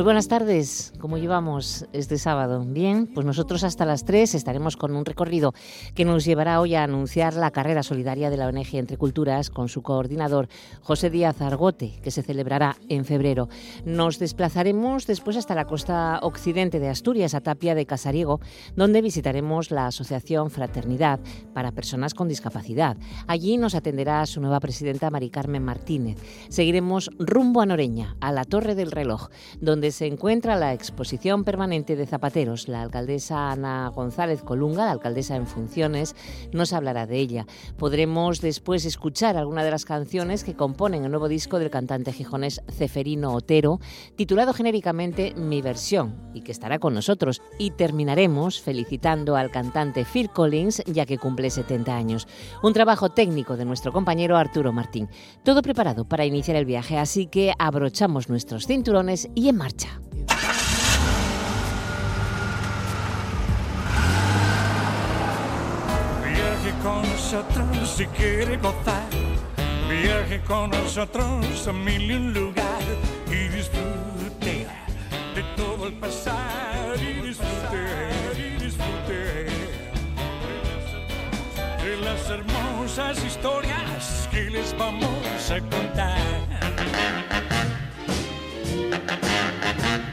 Muy buenas tardes, ¿cómo llevamos este sábado? Bien, pues nosotros hasta las 3 estaremos con un recorrido que nos llevará hoy a anunciar la carrera solidaria de la ONG Entre Culturas con su coordinador José Díaz Argote, que se celebrará en febrero. Nos desplazaremos después hasta la costa occidente de Asturias, a Tapia de Casariego, donde visitaremos la Asociación Fraternidad para Personas con Discapacidad. Allí nos atenderá su nueva presidenta Mari Carmen Martínez. Seguiremos rumbo a Noreña, a la Torre del Reloj, donde se encuentra la exposición permanente de zapateros. La alcaldesa Ana González Colunga, la alcaldesa en funciones, nos hablará de ella. Podremos después escuchar alguna de las canciones que componen el nuevo disco del cantante gijonés Ceferino Otero, titulado genéricamente Mi versión, y que estará con nosotros. Y terminaremos felicitando al cantante Phil Collins, ya que cumple 70 años. Un trabajo técnico de nuestro compañero Arturo Martín. Todo preparado para iniciar el viaje, así que abrochamos nuestros cinturones y en marcha. Viaje con nosotros si quiere gozar. Viaje con nosotros a mil y un lugar y disfrute de todo el pasar y disfrute, y disfrute de las hermosas historias que les vamos a contar. Thank you.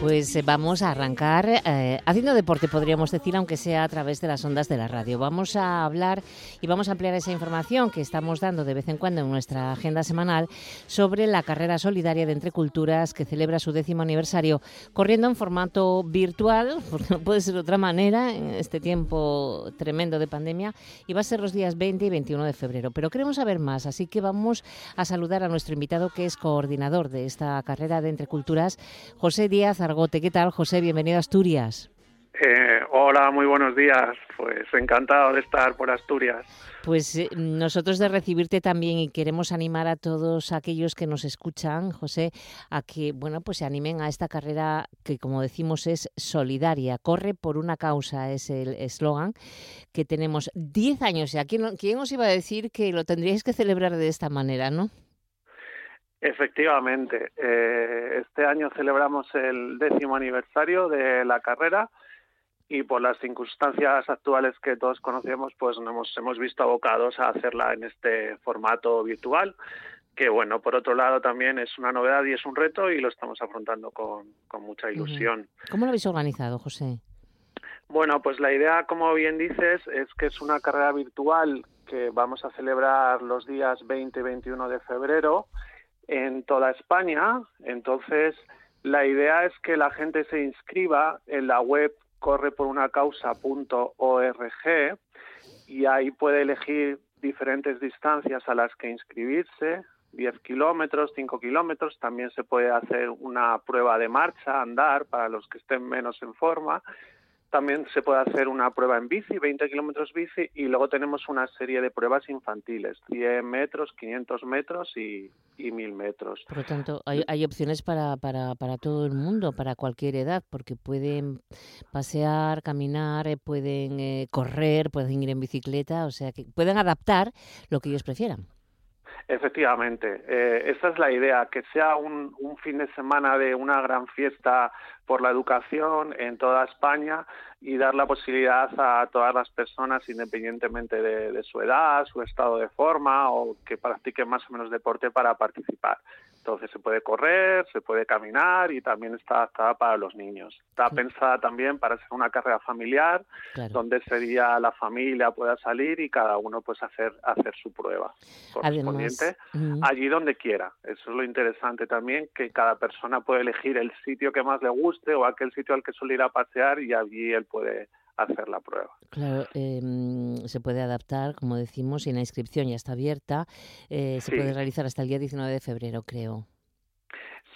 Pues eh, vamos a arrancar eh, haciendo deporte, podríamos decir, aunque sea a través de las ondas de la radio. Vamos a hablar y vamos a ampliar esa información que estamos dando de vez en cuando en nuestra agenda semanal sobre la carrera solidaria de Entre Culturas que celebra su décimo aniversario, corriendo en formato virtual, porque no puede ser de otra manera en este tiempo tremendo de pandemia, y va a ser los días 20 y 21 de febrero. Pero queremos saber más, así que vamos a saludar a nuestro invitado que es coordinador de esta carrera de Entre Culturas, José Díaz ¿Qué tal, José? Bienvenido a Asturias. Eh, hola, muy buenos días. Pues encantado de estar por Asturias. Pues eh, nosotros de recibirte también y queremos animar a todos aquellos que nos escuchan, José, a que bueno pues se animen a esta carrera que como decimos es solidaria, corre por una causa es el eslogan que tenemos 10 años. ¿Quién, ¿Quién os iba a decir que lo tendríais que celebrar de esta manera, no? Efectivamente, eh, este año celebramos el décimo aniversario de la carrera y por las circunstancias actuales que todos conocemos, pues nos hemos visto abocados a hacerla en este formato virtual, que bueno, por otro lado también es una novedad y es un reto y lo estamos afrontando con, mucha ilusión. ¿Cómo lo habéis organizado, José? Bueno, pues la idea, como bien dices, es que es una carrera virtual que vamos a celebrar los días 20 y 21 de febrero en toda España. Entonces, la idea es que la gente se inscriba en la web correporunacausa.org y ahí puede elegir diferentes distancias a las que inscribirse, 10 kilómetros, 5 kilómetros, también se puede hacer una prueba de marcha, andar, para los que estén menos en forma, también se puede hacer una prueba en bici, 20 kilómetros bici, y luego tenemos una serie de pruebas infantiles, 100 metros, 500 metros y, y 1000 metros. Por lo tanto, hay, hay opciones para, para, para, todo el mundo, para cualquier edad, porque pueden pasear, caminar, eh, pueden eh, correr, pueden ir en bicicleta, o sea, que pueden adaptar lo que ellos prefieran. Efectivamente, eh, esa es la idea, que sea un, fin de semana de una gran fiesta por la educación en toda España y dar la posibilidad a todas las personas, independientemente de, de su edad, su estado de forma o que practiquen más o menos deporte para participar. Entonces se puede correr, se puede caminar y también está adaptada para los niños. Está pensada también para ser una carrera familiar, donde sería la familia pueda salir y cada uno pues hacer hacer su prueba correspondiente allí donde quiera. Eso es lo interesante también, que cada persona puede elegir el sitio que más le guste o aquel sitio al que suele ir a pasear y allí él puede hacer la prueba. Claro, eh, se puede adaptar, como decimos, y la inscripción ya está abierta. Eh, se puede realizar hasta el día 19 de febrero, creo.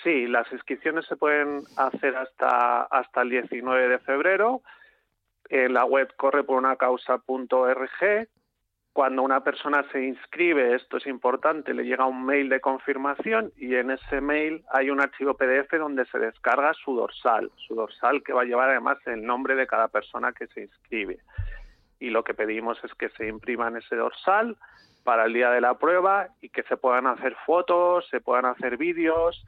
Sí, las inscripciones se pueden hacer hasta, hasta el 19 de febrero. En la web corre por una causa.org cuando una persona se inscribe, esto es importante, le llega un mail de confirmación y en ese mail hay un archivo PDF donde se descarga su dorsal, su dorsal que va a llevar además el nombre de cada persona que se inscribe. Y lo que pedimos es que se impriman ese dorsal para el día de la prueba y que se puedan hacer fotos, se puedan hacer vídeos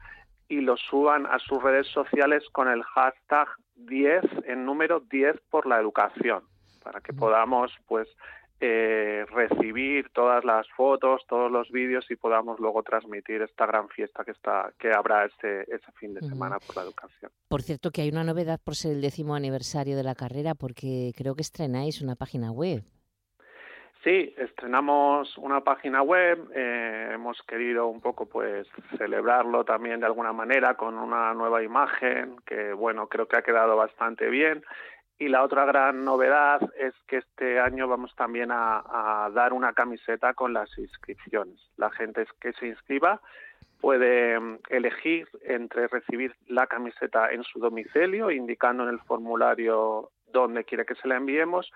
y los suban a sus redes sociales con el hashtag 10 en número 10 por la educación para que podamos pues eh, recibir todas las fotos, todos los vídeos y podamos luego transmitir esta gran fiesta que está que habrá ese, ese fin de semana por la educación. Por cierto, que hay una novedad por ser el décimo aniversario de la carrera, porque creo que estrenáis una página web. Sí, estrenamos una página web, eh, hemos querido un poco pues celebrarlo también de alguna manera con una nueva imagen que bueno, creo que ha quedado bastante bien y la otra gran novedad es que este año vamos también a, dar una camiseta con las inscripciones. La gente que se inscriba puede mm, elegir entre recibir la camiseta en su domicilio, indicando en el formulario dónde quiere que se la enviemos,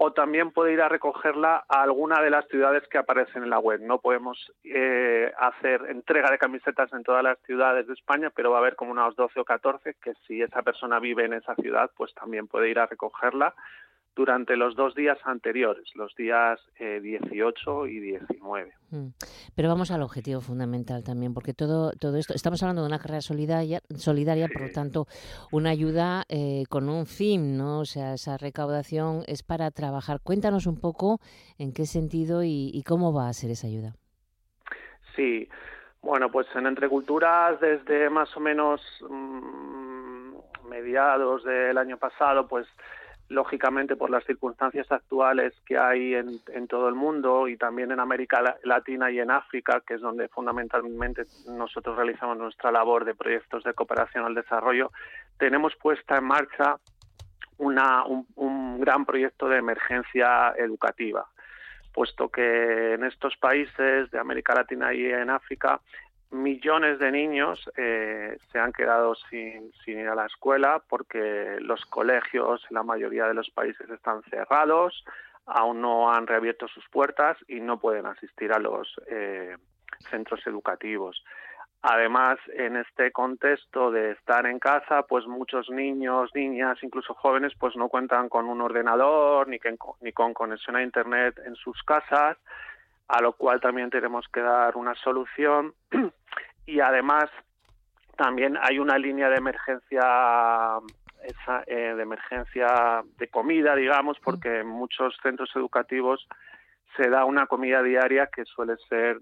o también puede ir a recogerla a alguna de las ciudades que aparecen en la web. No podemos eh, hacer entrega de camisetas en todas las ciudades de España, pero va a haber como unas 12 o 14 que si esa persona vive en esa ciudad, pues también puede ir a recogerla durante los dos días anteriores, los días 18 eh, y 19. Mm. Pero vamos al objetivo fundamental también, porque todo, todo esto, estamos hablando de una carrera solidaria, solidaria por lo tanto, una ayuda eh, con un fin, ¿no? O sea, esa recaudación es para trabajar. Cuéntanos un poco en qué sentido y, cómo va a ser esa ayuda. Sí, bueno, pues en Entre Culturas, desde más o menos mm, mediados del año pasado, pues lógicamente por las circunstancias actuales que hay en, todo el mundo y también en América Latina y en África, que es donde fundamentalmente nosotros realizamos nuestra labor de proyectos de cooperación al desarrollo, tenemos puesta en marcha una, un, un gran proyecto de emergencia educativa, puesto que en estos países de América Latina y en África millones de niños eh, se han quedado sin, sin, ir a la escuela porque los colegios en la mayoría de los países están cerrados, aún no han reabierto sus puertas y no pueden asistir a los eh, centros educativos. Además, en este contexto de estar en casa, pues muchos niños, niñas, incluso jóvenes, pues no cuentan con un ordenador ni, ni con conexión a Internet en sus casas a lo cual también tenemos que dar una solución y además también hay una línea de emergencia esa, eh, de emergencia de comida digamos porque en muchos centros educativos se da una comida diaria que suele ser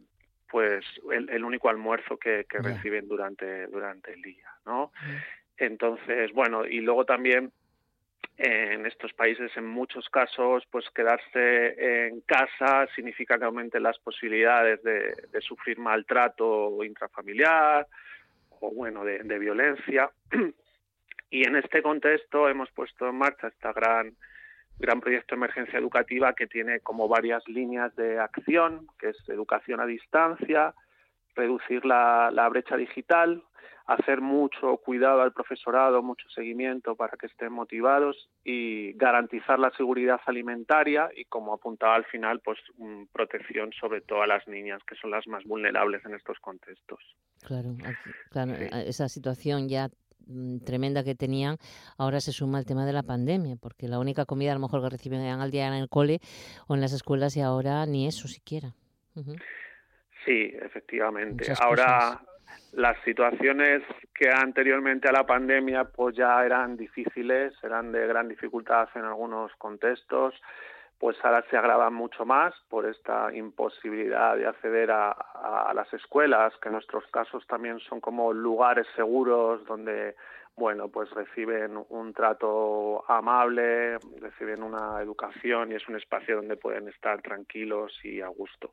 pues el, único almuerzo que, reciben durante durante el día no entonces bueno y luego también en estos países en muchos casos pues quedarse en casa significa que aumenten las posibilidades de, sufrir maltrato intrafamiliar o bueno de, violencia. Y en este contexto hemos puesto en marcha esta gran gran proyecto de emergencia educativa que tiene como varias líneas de acción que es educación a distancia reducir la brecha digital hacer mucho cuidado al profesorado, mucho seguimiento para que estén motivados y garantizar la seguridad alimentaria y, como apuntaba al final, pues protección sobre todo a las niñas, que son las más vulnerables en estos contextos. Claro, claro esa situación ya mm, tremenda que tenían, ahora se suma el tema de la pandemia, porque la única comida a lo mejor que reciben al día en el cole o en las escuelas y ahora ni eso siquiera. Sí, efectivamente. ahora las situaciones que anteriormente a la pandemia pues ya eran difíciles, eran de gran dificultad en algunos contextos, pues ahora se agravan mucho más por esta imposibilidad de acceder a, a, las escuelas, que en nuestros casos también son como lugares seguros donde bueno, pues reciben un trato amable, reciben una educación y es un espacio donde pueden estar tranquilos y a gusto.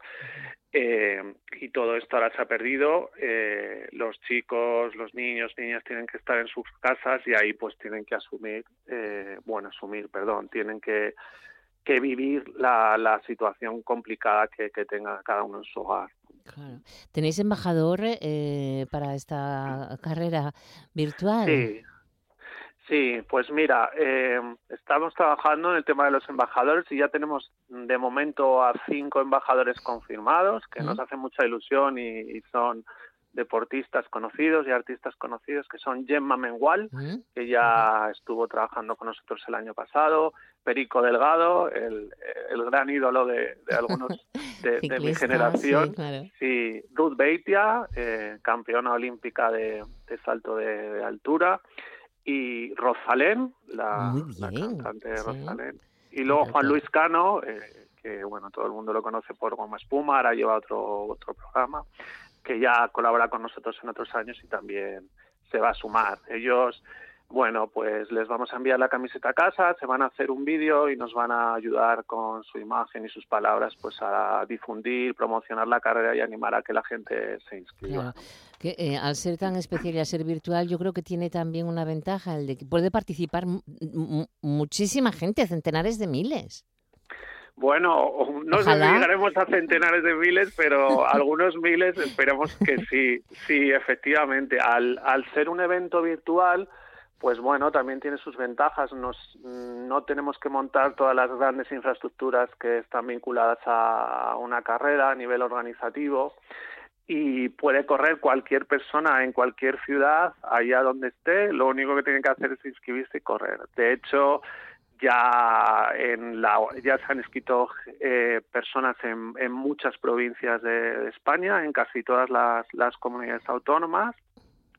Eh, y todo esto ahora se ha perdido. Eh, los chicos, los niños, niñas tienen que estar en sus casas y ahí pues tienen que asumir, eh, bueno, asumir, perdón, tienen que, que vivir la, la situación complicada que, que tenga cada uno en su hogar. Claro. ¿Tenéis embajador eh, para esta carrera virtual? Sí. Sí, pues mira, eh, estamos trabajando en el tema de los embajadores y ya tenemos de momento a cinco embajadores confirmados, que nos hace mucha ilusión y, son deportistas conocidos y artistas conocidos, que son Gemma Mengual, que ya estuvo trabajando con nosotros el año pasado, Perico Delgado, el, gran ídolo de, algunos de, mi generación, sí, Ruth Beitia, eh, campeona olímpica de, salto de altura, y Rosalén, la, cantante de Rosalén. Y luego Juan Luis Cano, eh, que bueno, todo el mundo lo conoce por Goma Espuma, ahora lleva otro, otro programa, que ya colabora con nosotros en otros años y también se va a sumar. Ellos bueno, pues les vamos a enviar la camiseta a casa, se van a hacer un vídeo y nos van a ayudar con su imagen y sus palabras pues a difundir, promocionar la carrera y animar a que la gente se inscriba. Que, eh, al ser tan especial y al ser virtual, yo creo que tiene también una ventaja, el de que puede participar muchísima gente, centenares de miles. Bueno, no sé si llegaremos a centenares de miles, pero algunos miles esperemos que sí, sí, efectivamente. Al, al ser un evento virtual, pues bueno, también tiene sus ventajas. Nos, no tenemos que montar todas las grandes infraestructuras que están vinculadas a una carrera a nivel organizativo y puede correr cualquier persona en cualquier ciudad, allá donde esté. Lo único que tiene que hacer es inscribirse y correr. De hecho, ya en la ya se han inscrito eh, personas en, en, muchas provincias de, España, en casi todas las, las comunidades autónomas.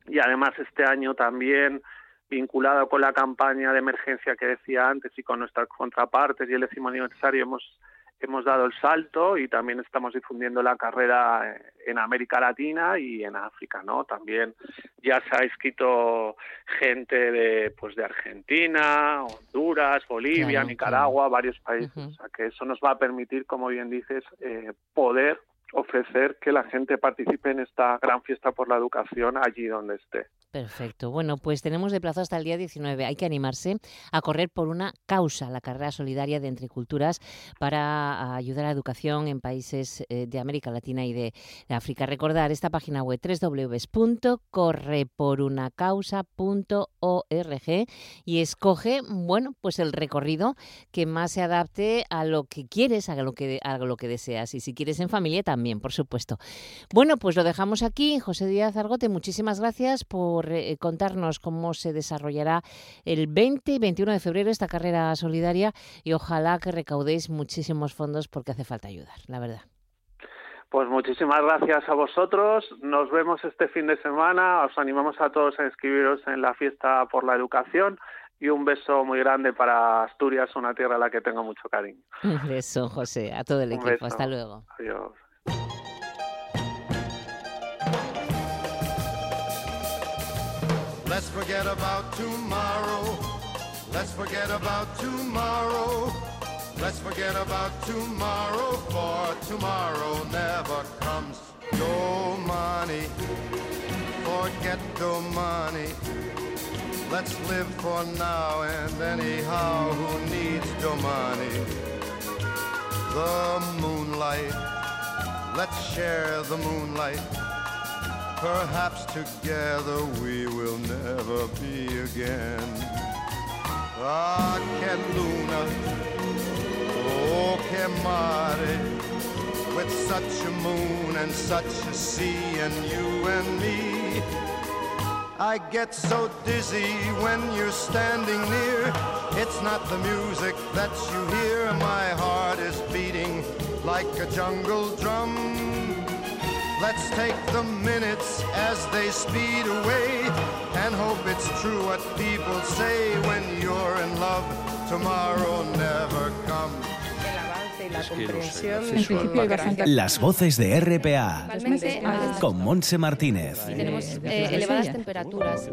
Y además este año también vinculado con la campaña de emergencia que decía antes y con nuestras contrapartes y el décimo aniversario hemos hemos dado el salto y también estamos difundiendo la carrera en América Latina y en África, ¿no? También ya se ha inscrito gente de pues de Argentina, Honduras, Bolivia, Nicaragua, varios países, o sea que eso nos va a permitir, como bien dices, eh, poder ofrecer que la gente participe en esta gran fiesta por la educación allí donde esté. Perfecto. Bueno, pues tenemos de plazo hasta el día 19. Hay que animarse a correr por una causa, la carrera solidaria de Entre Culturas, para ayudar a la educación en países eh, de América Latina y de, África. Recordar esta página web www.correporunacausa.org y escoge, bueno, pues el recorrido que más se adapte a lo que quieres, a lo que, a lo que deseas. Y si quieres en familia también, por supuesto. Bueno, pues lo dejamos aquí. José Díaz Argote, muchísimas gracias por eh, contarnos cómo se desarrollará el 20 y 21 de febrero esta carrera solidaria y ojalá que recaudéis muchísimos fondos porque hace falta ayudar, la verdad. Pues muchísimas gracias a vosotros. Nos vemos este fin de semana. Os animamos a todos a inscribiros en la fiesta por la educación y un beso muy grande para Asturias, una tierra a la que tengo mucho cariño. Un beso, José, a todo el equipo. Hasta luego. Adiós. Let's forget about tomorrow. Let's forget about tomorrow. Let's forget about tomorrow, for tomorrow never comes. No money, forget the money. Let's live for now and anyhow, who needs the money? The moonlight, let's share the moonlight Perhaps together we will never be again. Ah, che luna, oh che mare, with such a moon and such a sea and you and me. I get so dizzy when you're standing near. It's not the music that you hear, my heart is beating like a jungle drum. Let's take the minutes as they speed away and hope it's true what people say when you're in love. Tomorrow never comes. Las voces de RPA con Monse Martínez. tenemos eh, elevadas temperaturas.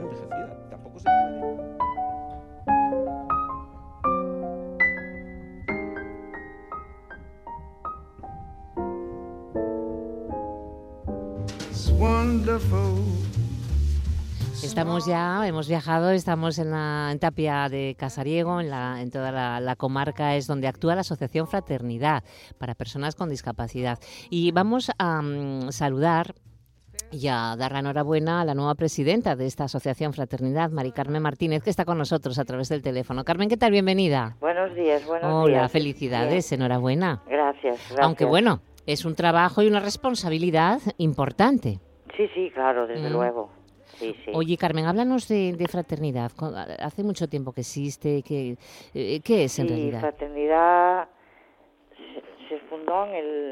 Estamos ya, hemos viajado, estamos en, la, Tapia de Casariego, en, la, en toda la, comarca, es donde actúa la Asociación Fraternidad para personas con discapacidad. Y vamos a mm, saludar y a dar la enhorabuena a la nueva presidenta de esta asociación Fraternidad, Mari Carmen Martínez, que está con nosotros a través del teléfono. Carmen, ¿qué tal? Bienvenida. Buenos días, buenos días. Hola, felicidades, enhorabuena. Gracias, gracias. Aunque bueno, es un trabajo y una responsabilidad importante. Sí, sí, claro, desde mm. luego. Sí, sí. Oye, Carmen, háblanos de, fraternidad. Hace mucho tiempo que existe. Que, eh, ¿Qué es en sí, realidad? Fraternidad se fundó en el...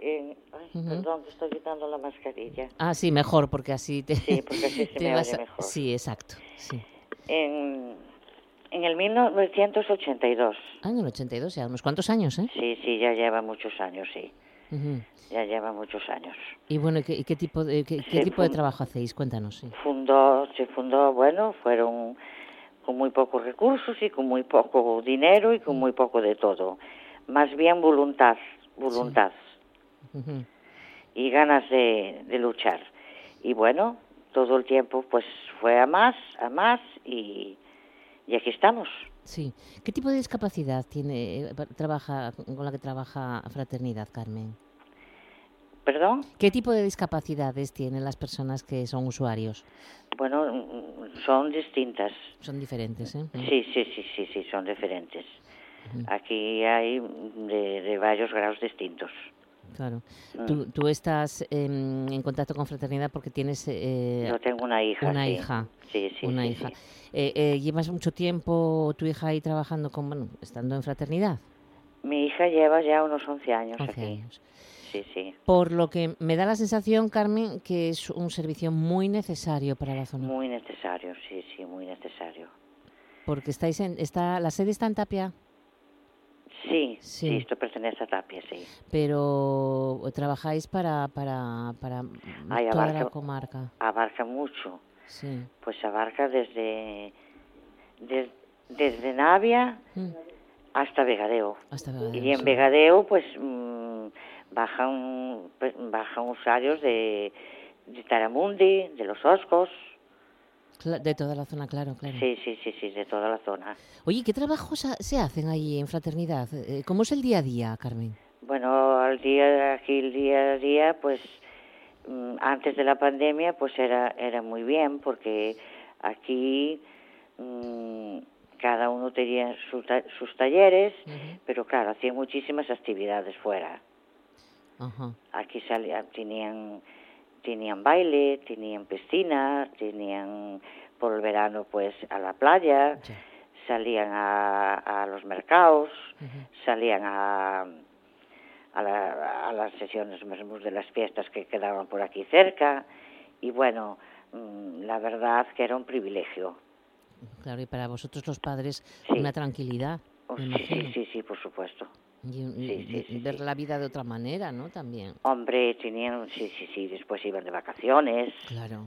En, Perdón, que estoy quitando la mascarilla. Ah, sí, mejor, porque así te... Sí, porque así se me oye mejor. Sí, exacto, sí. En, en el 1982. Ah, en el 82, ya unos cuantos años, ¿eh? Sí, sí, ya lleva muchos años, sí. Ya lleva muchos años. Y bueno, ¿qué, qué tipo, de, qué, tipo de trabajo hacéis? Cuéntanos. Sí. Fundó, se fundó, bueno, fueron con muy pocos recursos y con muy poco dinero y con muy poco de todo más bien voluntad, voluntad y ganas de, luchar. Y bueno, todo el tiempo pues fue a más, a más y, y aquí estamos. Sí. ¿Qué tipo de discapacidad tiene eh, trabaja con la que trabaja Fraternidad, Carmen? ¿Perdón? ¿Qué tipo de discapacidades tienen las personas que son usuarios? Bueno, son distintas. Son diferentes, ¿eh? Sí, sí, sí, sí, sí, son diferentes. Aquí hay de, varios grados distintos. Claro. Mm. Tú, estás en, contacto con Fraternidad porque tienes... Eh, Yo tengo una hija. Una hija. Sí, sí. Una hija. Eh, eh, ¿Llevas mucho tiempo tu hija ahí trabajando con, bueno, estando en Fraternidad? Mi hija lleva ya unos 11 años 11 Años. Sí, sí. Por lo que me da la sensación, Carmen, que es un servicio muy necesario para la zona. Muy necesario, sí, sí, muy necesario. Porque estáis en, está, la sede está en Tapia. Sí, sí, esto pertenece a Tapia, sí. Pero trabajáis para, para, para toda la comarca. Abarca mucho. Sí. Pues abarca desde, desde Navia mm. hasta Vegadeo. Hasta Vegadeo. Y en Vegadeo, pues mmm, bajan, pues, bajan usuarios de, de Taramundi, de los Oscos. De toda la zona, claro, claro. Sí, sí, sí, sí, de toda la zona. Oye, ¿qué trabajos se hacen ahí en Fraternidad? Eh, ¿Cómo es el día a día, Carmen? Bueno, al día, aquí el día a día, pues mm, antes de la pandemia, pues era, era muy bien, porque aquí mm, cada uno tenía sus talleres, pero claro, hacían muchísimas actividades fuera. Aquí salía, tenían tenían baile, tenían piscina, tenían por el verano pues a la playa, salían a, los mercados, salían a, a, las sesiones de las fiestas que quedaban por aquí cerca y bueno, mm, la verdad que era un privilegio. Claro, y para vosotros los padres una tranquilidad. Oh, sí, sí, sí, por supuesto. Y, ver la vida de otra manera, ¿no? También. Hombre, tenían, sí, sí, sí, después iban de vacaciones. Claro.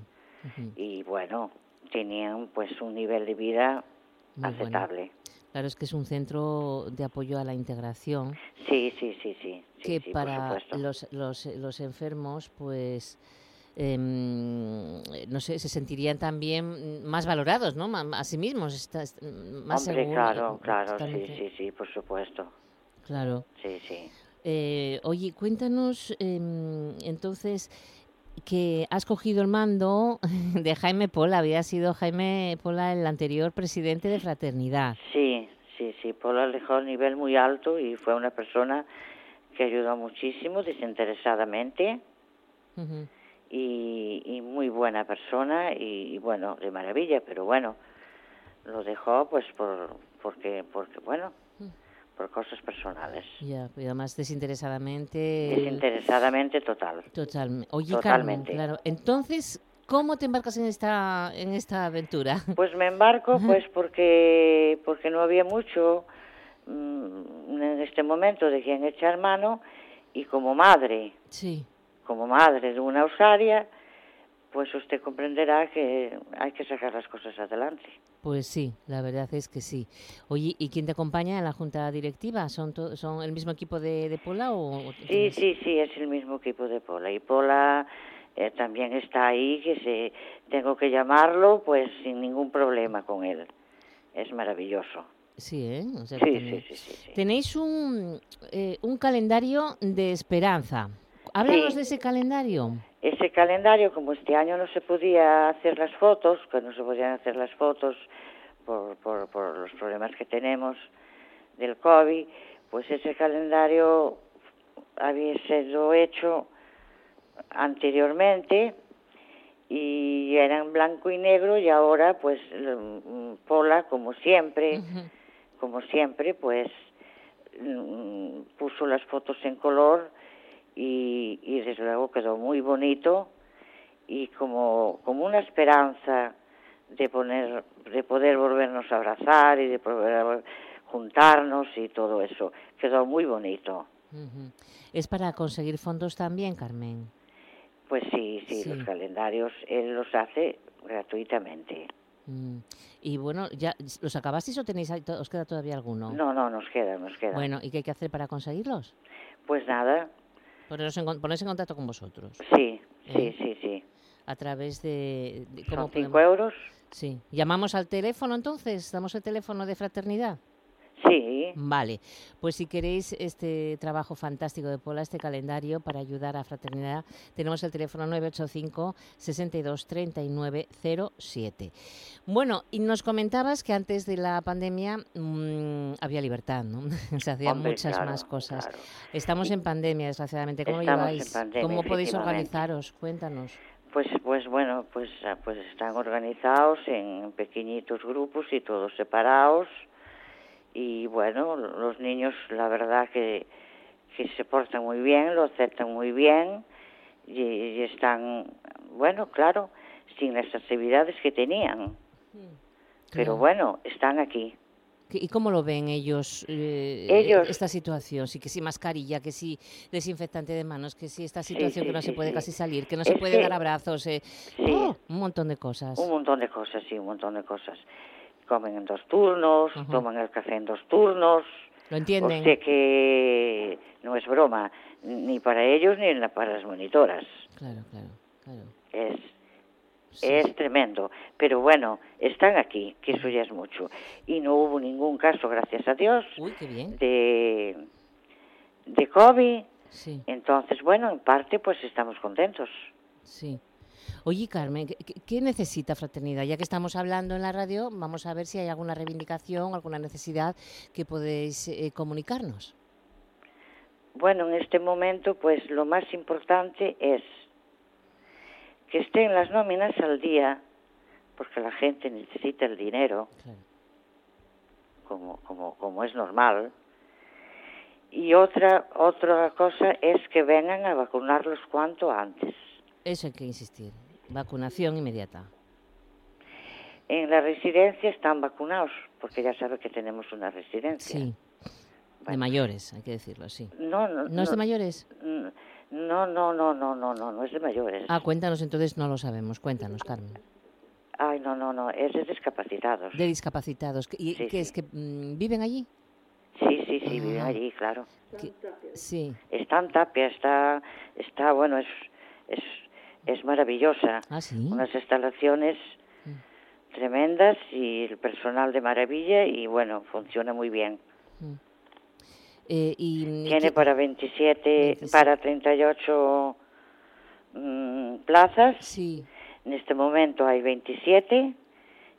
Y bueno, tenían pues un nivel de vida aceptable. Claro, es que es un centro de apoyo a la integración. Sí, sí, sí, sí. que para los, los, los enfermos, pues... Em, no sé, se sentirían también más valorados, ¿no? A sí mismos, más Hombre, claro, claro, sí, sí, sí, por supuesto. Claro. Sí, sí. Eh, oye, cuéntanos em, entonces que has cogido el mando de Jaime Pola. Había sido Jaime Pola el anterior presidente de Fraternidad. Sí, sí, sí. Pola dejó a nivel muy alto y fue una persona que ayudó muchísimo desinteresadamente. y, muy buena persona y, bueno, de maravilla, pero bueno, lo dejó pues por porque porque bueno, por cosas personales. Ya, y además desinteresadamente. Desinteresadamente total. Total. Oye, Totalmente. claro. Entonces, ¿cómo te embarcas en esta en esta aventura? Pues me embarco, pues porque porque no había mucho mm, en este momento de quien echar mano y como madre. Sí. Como madre de una usaria, pues usted comprenderá que hay que sacar las cosas adelante. Pues sí, la verdad es que sí. Oye, ¿y quién te acompaña en la junta directiva? ¿Son, son el mismo equipo de, Pola o...? Sí, sí, sí, es el mismo equipo de Pola. Y Pola eh, también está ahí, que se tengo que llamarlo, pues sin ningún problema con él. Es maravilloso. Sí, ¿eh? sí, sí, sí, sí, Tenéis un, eh, un calendario de esperanza. Háblanos de ese calendario. Ese calendario, como este año no se podía hacer las fotos, que no se podían hacer las fotos por, por, por los problemas que tenemos del COVID, pues ese calendario había sido hecho anteriormente y era en blanco y negro y ahora pues Pola como siempre como siempre pues mm, puso las fotos en color y, y desde luego quedó muy bonito y como como una esperanza de poner de poder volvernos a abrazar y de poder juntarnos y todo eso quedó muy bonito es para conseguir fondos también Carmen pues sí, sí, los calendarios él los hace gratuitamente. Mm. Y bueno, ¿ya los acabasteis o tenéis os queda todavía alguno? No, no, nos queda, nos queda. Bueno, ¿y qué hay que hacer para conseguirlos? Pues nada. Ponerse en, ponerse en contacto con vosotros. Sí, sí, ¿Eh? sí, sí. A través de... ¿cómo cinco euros. Sí. ¿Llamamos al teléfono entonces? ¿Damos el teléfono de fraternidad? Sí. Vale, pues si queréis este trabajo fantástico de Pola, este calendario para ayudar a Fraternidad, tenemos el teléfono 985 62 39 07. Bueno, y nos comentabas que antes de la pandemia mmm, había libertad, ¿no? Se hacían muchas más cosas. Estamos en pandemia, desgraciadamente. ¿Cómo lleváis? ¿Cómo podéis organizaros? Cuéntanos. Pues, pues bueno, pues, pues están organizados en pequeñitos grupos y todos separados y bueno, los niños la verdad que, que se portan muy bien, lo aceptan muy bien y, están, bueno, claro, sin las actividades que tenían. Pero bueno, están aquí. ¿Y cómo lo ven ellos, eh, esta situación? Sí, que si mascarilla, que si desinfectante de manos, que si esta situación que no se puede casi salir, que no se puede dar abrazos, eh, oh, un montón de cosas. Un montón de cosas, sí, un montón de cosas comen en dos turnos, toman el café en dos turnos. ¿Lo entienden? O sea que no es broma, ni para ellos ni para las monitoras. Claro, claro, claro. Es, es tremendo. Pero bueno, están aquí, que eso ya es mucho. Y no hubo ningún caso, gracias a Dios, Uy, qué bien. de, de COVID. Sí. Entonces, bueno, en parte pues estamos contentos. Sí. Oye, Carmen, ¿qué, necesita Fraternidad? Ya que estamos hablando en la radio, vamos a ver si hay alguna reivindicación, alguna necesidad que podéis eh, comunicarnos. Bueno, en este momento, pues lo más importante es que estén las nóminas al día, porque la gente necesita el dinero, como, como, como es normal. Y otra, otra cosa es que vengan a vacunarlos cuanto antes. Eso hay que insistir. Vacunación inmediata. En la residencia están vacunados, porque ya sabe que tenemos una residencia. Sí. De mayores, hay que decirlo, sí. No, no. ¿No, es de mayores? No, no, no, no, no, no, no es de mayores. Ah, cuéntanos entonces, no lo sabemos. Cuéntanos, Carmen. Ay, no, no, no, es de discapacitados. De discapacitados. ¿Y qué es que mm, viven allí? Sí, sí, sí, viven allí, claro. Sí. Está en Tapia, está, está, bueno, es, es es maravillosa. ¿Ah, sí? Unas instalaciones mm. tremendas y el personal de maravilla y bueno, funciona muy bien. Mm. Eh, y, Tiene para 27, para 38 mm, plazas. Sí. En este momento hay 27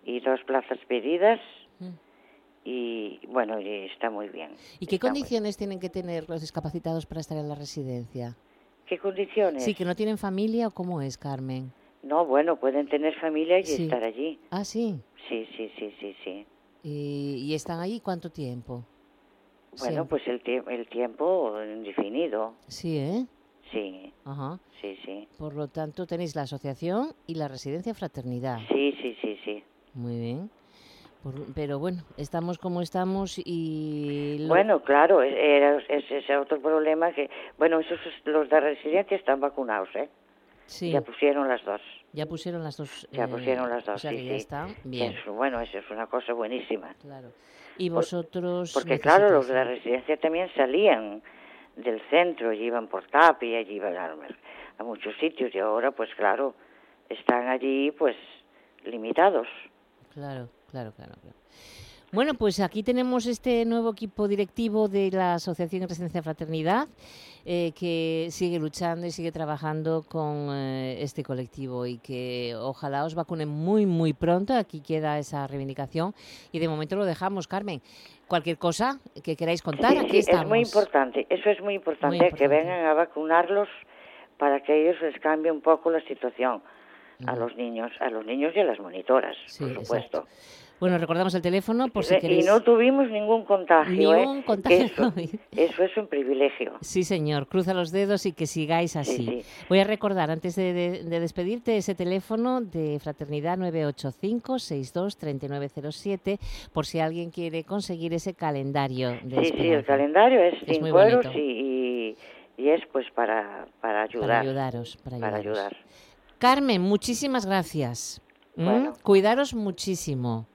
y dos plazas pedidas. Y bueno, y está muy bien. ¿Y qué condiciones tienen que tener los discapacitados para estar en la residencia? ¿Qué condiciones? Sí, que no tienen familia o cómo es, Carmen. No, bueno, pueden tener familia y estar allí. Ah, sí. Sí, sí, sí, sí, sí. ¿Y, están allí cuánto tiempo? Bueno, pues el, el tiempo indefinido. Sí, ¿eh? Sí. Ajá. Sí, sí. Por lo tanto, tenéis la asociación y la residencia fraternidad. Sí, sí, sí, sí. Muy bien pero bueno, estamos como estamos y... Bueno, claro, ese es otro problema que... Bueno, esos los de residencia están vacunados, ¿eh? Sí. Ya pusieron las dos. Ya pusieron las dos. Ya pusieron las dos, o sea sí, ya está bien. bueno, eso es una cosa buenísima. Claro. ¿Y vosotros...? porque claro, los de la residencia también salían del centro y iban por Tapia y iban a, a muchos sitios y ahora, pues claro, están allí, pues, limitados. Claro. Claro, claro, Bueno, pues aquí tenemos este nuevo equipo directivo de la Asociación Residencia Fraternidad eh, que sigue luchando y sigue trabajando con eh, este colectivo y que ojalá os vacunen muy, muy pronto. Aquí queda esa reivindicación y de momento lo dejamos, Carmen. Cualquier cosa que queráis contar, aquí estamos. Es muy importante, eso es muy importante, que vengan a vacunarlos para que ellos les cambie un poco la situación a los niños, a los niños y a las monitoras, por supuesto. Bueno, recordamos el teléfono por si queréis. Y no tuvimos ningún contagio. ¿eh? Ningún contagio. Eso, es un privilegio. Sí, señor. Cruza los dedos y que sigáis así. Voy a recordar, antes de, despedirte, ese teléfono de Fraternidad 985-623907, por si alguien quiere conseguir ese calendario de Sí, sí, el calendario es, sin euros y, es pues para, para ayudar. Para ayudaros. Para, para ayudar. Carmen, muchísimas gracias. ¿Mm? Cuidaros muchísimo.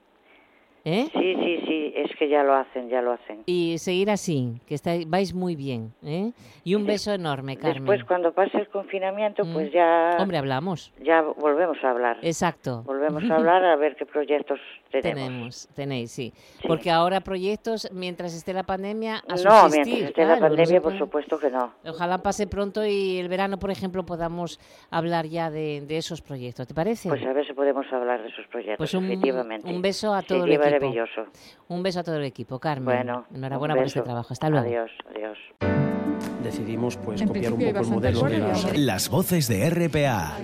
¿Eh? Sí, sí, sí, es que ya lo hacen, ya lo hacen. Y seguir así, que estáis, vais muy bien. ¿eh? Y un beso enorme, Carmen. Después, cuando pase el confinamiento, mm. pues ya... Hombre, hablamos. Ya volvemos a hablar. Exacto. Volvemos a hablar a ver qué proyectos tenemos. Tenemos, tenéis, sí. Porque ahora proyectos, mientras esté la pandemia, a No, mientras esté la pandemia, por supuesto que no. Ojalá pase pronto y el verano, por ejemplo, podamos hablar ya de, esos proyectos. ¿Te parece? Pues a ver si podemos hablar de esos proyectos, pues un, efectivamente. Un beso a todo el equipo maravilloso. Un beso a todo el equipo, Carmen. Bueno, enhorabuena por este trabajo. Hasta luego. Adiós, adiós. Decidimos pues copiar un poco el modelo de las... Las voces de RPA.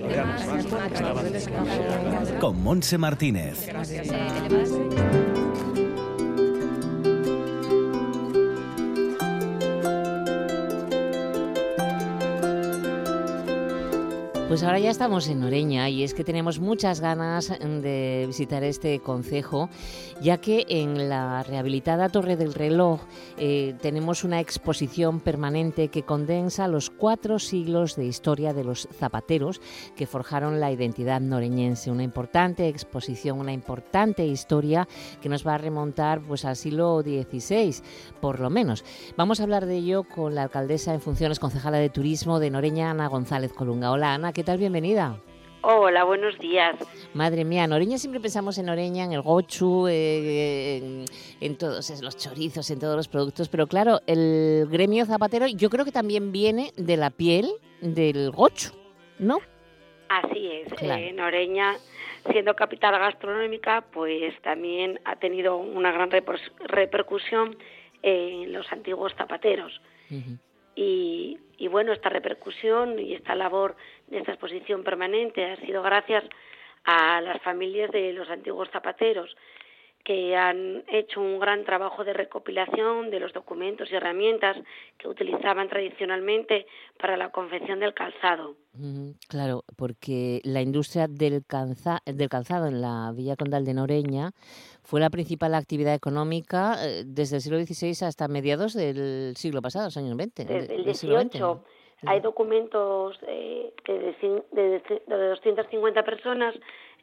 Con Monse Martínez. Pues ahora ya estamos en Oreña y es que tenemos muchas ganas de visitar este concejo, ya que en la rehabilitada Torre del Reloj eh, tenemos una exposición permanente que condensa los cuatro siglos de historia de los zapateros que forjaron la identidad noreñense. Una importante exposición, una importante historia que nos va a remontar pues, al siglo XVI, por lo menos. Vamos a hablar de ello con la alcaldesa en funciones concejala de turismo de Noreña, Ana González Colunga. Hola, Ana, ¿qué tal? Bienvenida. Hola, buenos días. Madre mía, en Oreña siempre pensamos en Oreña, en el gochu, eh, en, todos los chorizos, en todos los productos, pero claro, el gremio zapatero yo creo que también viene de la piel del gochu, ¿no? Así es, en Oreña, siendo capital gastronómica, pues también ha tenido una gran repercusión en los antiguos zapateros. Y, y bueno, esta repercusión y esta labor de esta exposición permanente ha sido gracias a las familias de los antiguos zapateros que han hecho un gran trabajo de recopilación de los documentos y herramientas que utilizaban tradicionalmente para la confección del calzado. claro, porque la industria del, del, calzado en la Villa Condal de Noreña fue la principal actividad económica eh, desde el siglo XVI hasta mediados del siglo pasado, los años 20. Desde el XVIII. Hay documentos eh, de, de, de 250 personas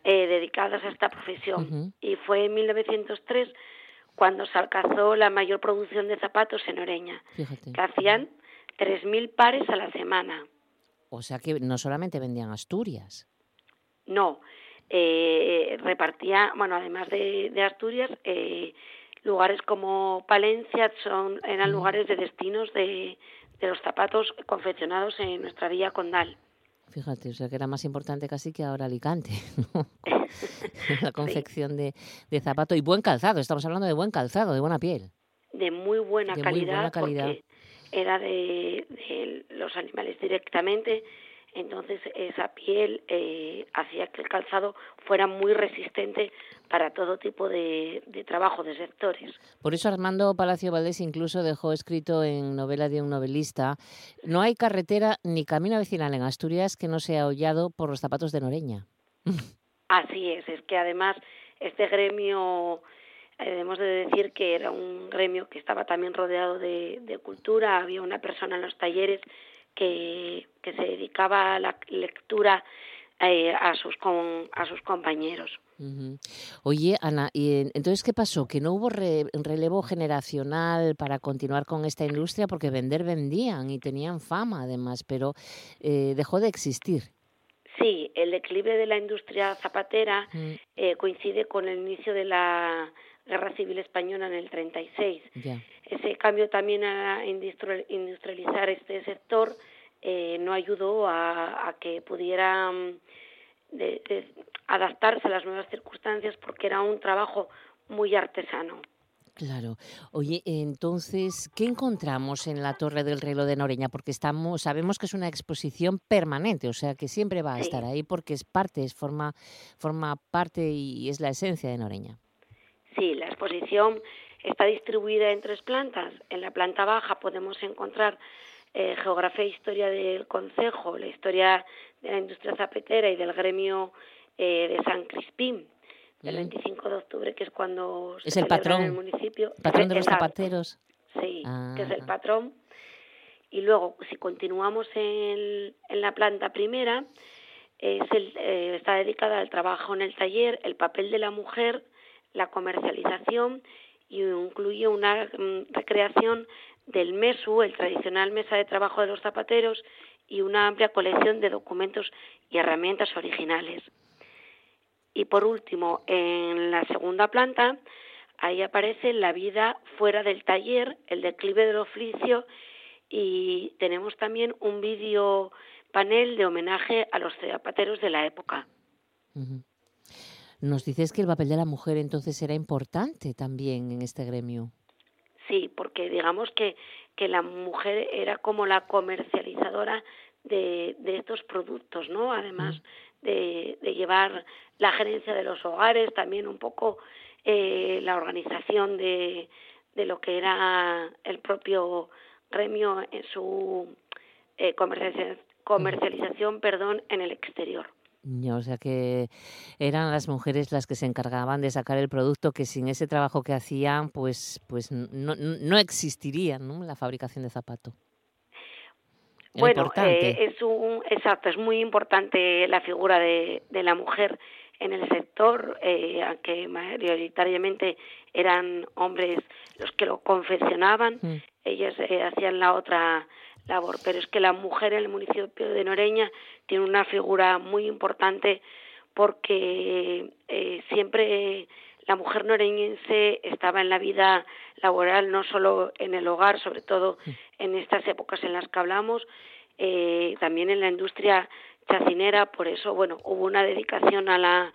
eh, dedicadas a esta profesión. Y fue en 1903 cuando se alcanzó la mayor producción de zapatos en Oreña, que hacían 3.000 pares a la semana. O sea que no solamente vendían Asturias. No, eh, repartía, bueno, además de, Asturias, eh, lugares como Palencia son, eran lugares de destinos de, de los zapatos confeccionados en nuestra villa condal. Fíjate, o sea que era más importante casi que ahora Alicante, ¿no? la confección de, de zapato y buen calzado, estamos hablando de buen calzado, de buena piel. De muy buena, calidad, porque era de, de los animales directamente entonces esa piel eh, hacía que el calzado fuera muy resistente para todo tipo de, trabajo de sectores. Por eso Armando Palacio Valdés incluso dejó escrito en novela de un novelista, no hay carretera ni camino vecinal en Asturias que no sea hollado por los zapatos de Noreña. Así es, es que además este gremio eh, debemos de decir que era un gremio que estaba también rodeado de, de cultura, había una persona en los talleres que, se dedicaba a la lectura eh, a, sus a sus compañeros. Oye, Ana, ¿y entonces qué pasó? ¿Que no hubo relevo generacional para continuar con esta industria? Porque vender vendían y tenían fama además, pero eh, dejó de existir. Sí, el declive de la industria zapatera mm. eh, coincide con el inicio de la Guerra Civil Española en el 36. Ese cambio también a industrializar este sector eh, no ayudó a, que pudiera mm, adaptarse a las nuevas circunstancias porque era un trabajo muy artesano. Claro. Oye, entonces, ¿qué encontramos en la Torre del Reloj de Noreña? Porque estamos, sabemos que es una exposición permanente, o sea, que siempre va a estar ahí porque es parte, es forma, forma parte y es la esencia de Noreña. Sí, la exposición está distribuida en tres plantas. En la planta baja podemos encontrar eh, geografía e historia del concejo, la historia de la industria zapatera y del gremio eh, de San Crispín el 25 de octubre, que es cuando se es el patrón, en el municipio. Patrón de los zapateros. Sí, que es el patrón. Y luego, si continuamos en, en la planta primera, es el, eh, está dedicada al trabajo en el taller, el papel de la mujer, la comercialización y incluye una mm, recreación del MESU, el tradicional mesa de trabajo de los zapateros, y una amplia colección de documentos y herramientas originales. Y por último, en la segunda planta, ahí aparece la vida fuera del taller, el declive del oficio y tenemos también un vídeo panel de homenaje a los zapateros de la época. Nos dices que el papel de la mujer entonces era importante también en este gremio. Sí, porque digamos que, que la mujer era como la comercializadora de, de estos productos, ¿no? Además, de, llevar la gerencia de los hogares, también un poco eh, la organización de, de lo que era el propio gremio en su eh, comercialización, perdón, en el exterior. O sea que eran las mujeres las que se encargaban de sacar el producto que sin ese trabajo que hacían pues pues no, no existiría ¿no? la fabricación de zapato. Bueno, eh, es un, exacto, es muy importante la figura de, de la mujer en el sector, eh, aunque mayoritariamente eran hombres los que lo confeccionaban, mm. ellas eh, hacían la otra labor, pero es que la mujer en el municipio de Noreña tiene una figura muy importante porque eh, siempre la mujer noreñense estaba en la vida laboral, no solo en el hogar, sobre todo en estas épocas en las que hablamos, eh, también en la industria chacinera, por eso, bueno, hubo una dedicación a la,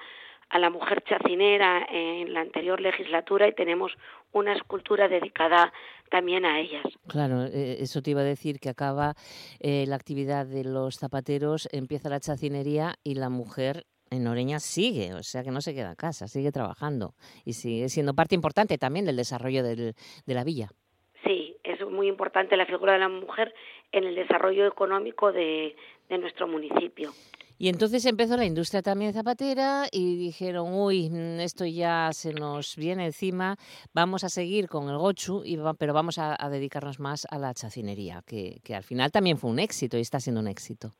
a la mujer chacinera en la anterior legislatura y tenemos una escultura dedicada también a ellas. Claro, eh, eso te iba a decir que acaba eh, la actividad de los zapateros, empieza la chacinería y la mujer en Oreña sigue, o sea que no se queda a casa, sigue trabajando y sigue siendo parte importante también del desarrollo del, de la villa. Sí, es muy importante la figura de la mujer en el desarrollo económico de, de nuestro municipio. Y entonces empezó la industria también zapatera y dijeron, uy, esto ya se nos viene encima, vamos a seguir con el gochu, y pero vamos a, dedicarnos más a la chacinería, que, que, al final también fue un éxito y está siendo un éxito.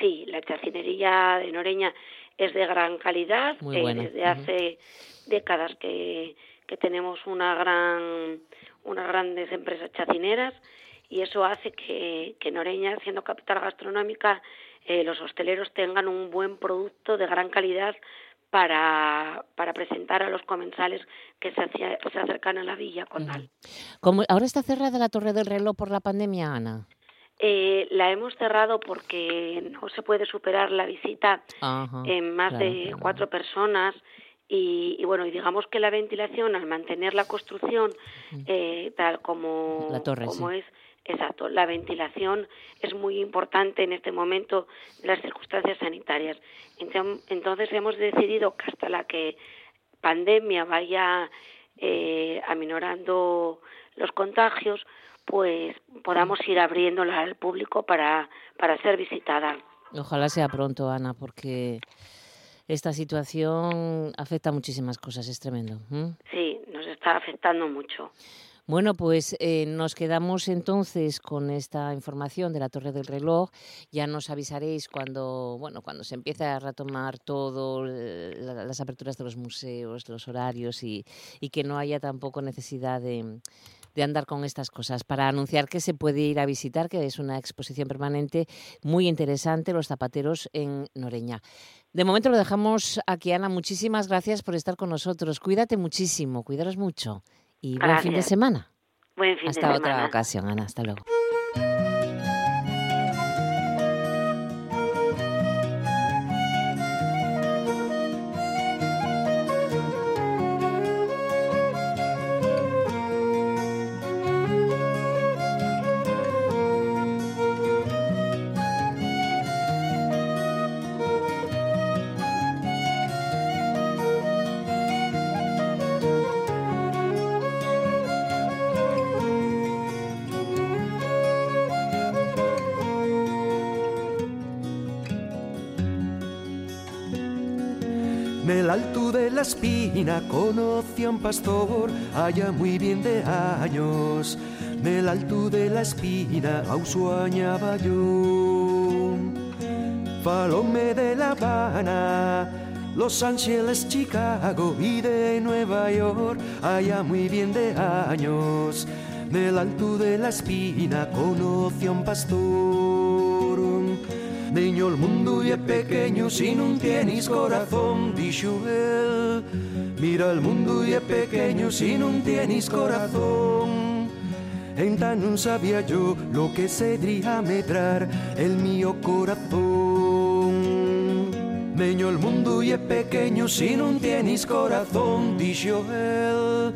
Sí, la chacinería de Noreña es de gran calidad. Eh, desde hace décadas que, que tenemos una gran, unas grandes empresas chacineras y eso hace que, que Noreña, siendo capital gastronómica, eh, los hosteleros tengan un buen producto de gran calidad para, para presentar a los comensales que se, se acercan a la villa condal. Como ¿Ahora está cerrada la Torre del Reloj por la pandemia, Ana? Eh, la hemos cerrado porque no se puede superar la visita en más de cuatro personas y, bueno, y digamos que la ventilación al mantener la construcción eh, tal como, como es, exacto, la ventilación es muy importante en este momento las circunstancias sanitarias. Entonces hemos decidido que hasta la que pandemia vaya eh, aminorando los contagios, pues podamos ir abriéndola al público para, para ser visitada. Ojalá sea pronto, Ana, porque esta situación afecta a muchísimas cosas, es tremendo. Sí, nos está afectando mucho. Bueno, pues eh, nos quedamos entonces con esta información de la Torre del Reloj. Ya nos avisaréis cuando, bueno, cuando se empiece a retomar todo, las aperturas de los museos, los horarios y, y que no haya tampoco necesidad de, de andar con estas cosas, para anunciar que se puede ir a visitar, que es una exposición permanente muy interesante, Los Zapateros en Noreña. De momento lo dejamos aquí, Ana. Muchísimas gracias por estar con nosotros. Cuídate muchísimo, cuidaros mucho y buen fin de semana. Buen fin Hasta de otra ocasión, Ana. Hasta luego. Espina conocí a un pastor allá muy bien de años. Del alto de la espina aún sueñaba yo. Falome de La Habana, Los Ángeles, Chicago y de Nueva York, allá muy bien de años. Del alto de la espina conocí a un pastor. Niño, el mundo y es pequeño si no tienes corazón, dijo él. Mira el mundo y es pequeño si no tienes corazón. Entonces no sabía yo lo que sería medrar el mío corazón. Niño, el mundo y es pequeño si no tienes corazón, dijo él.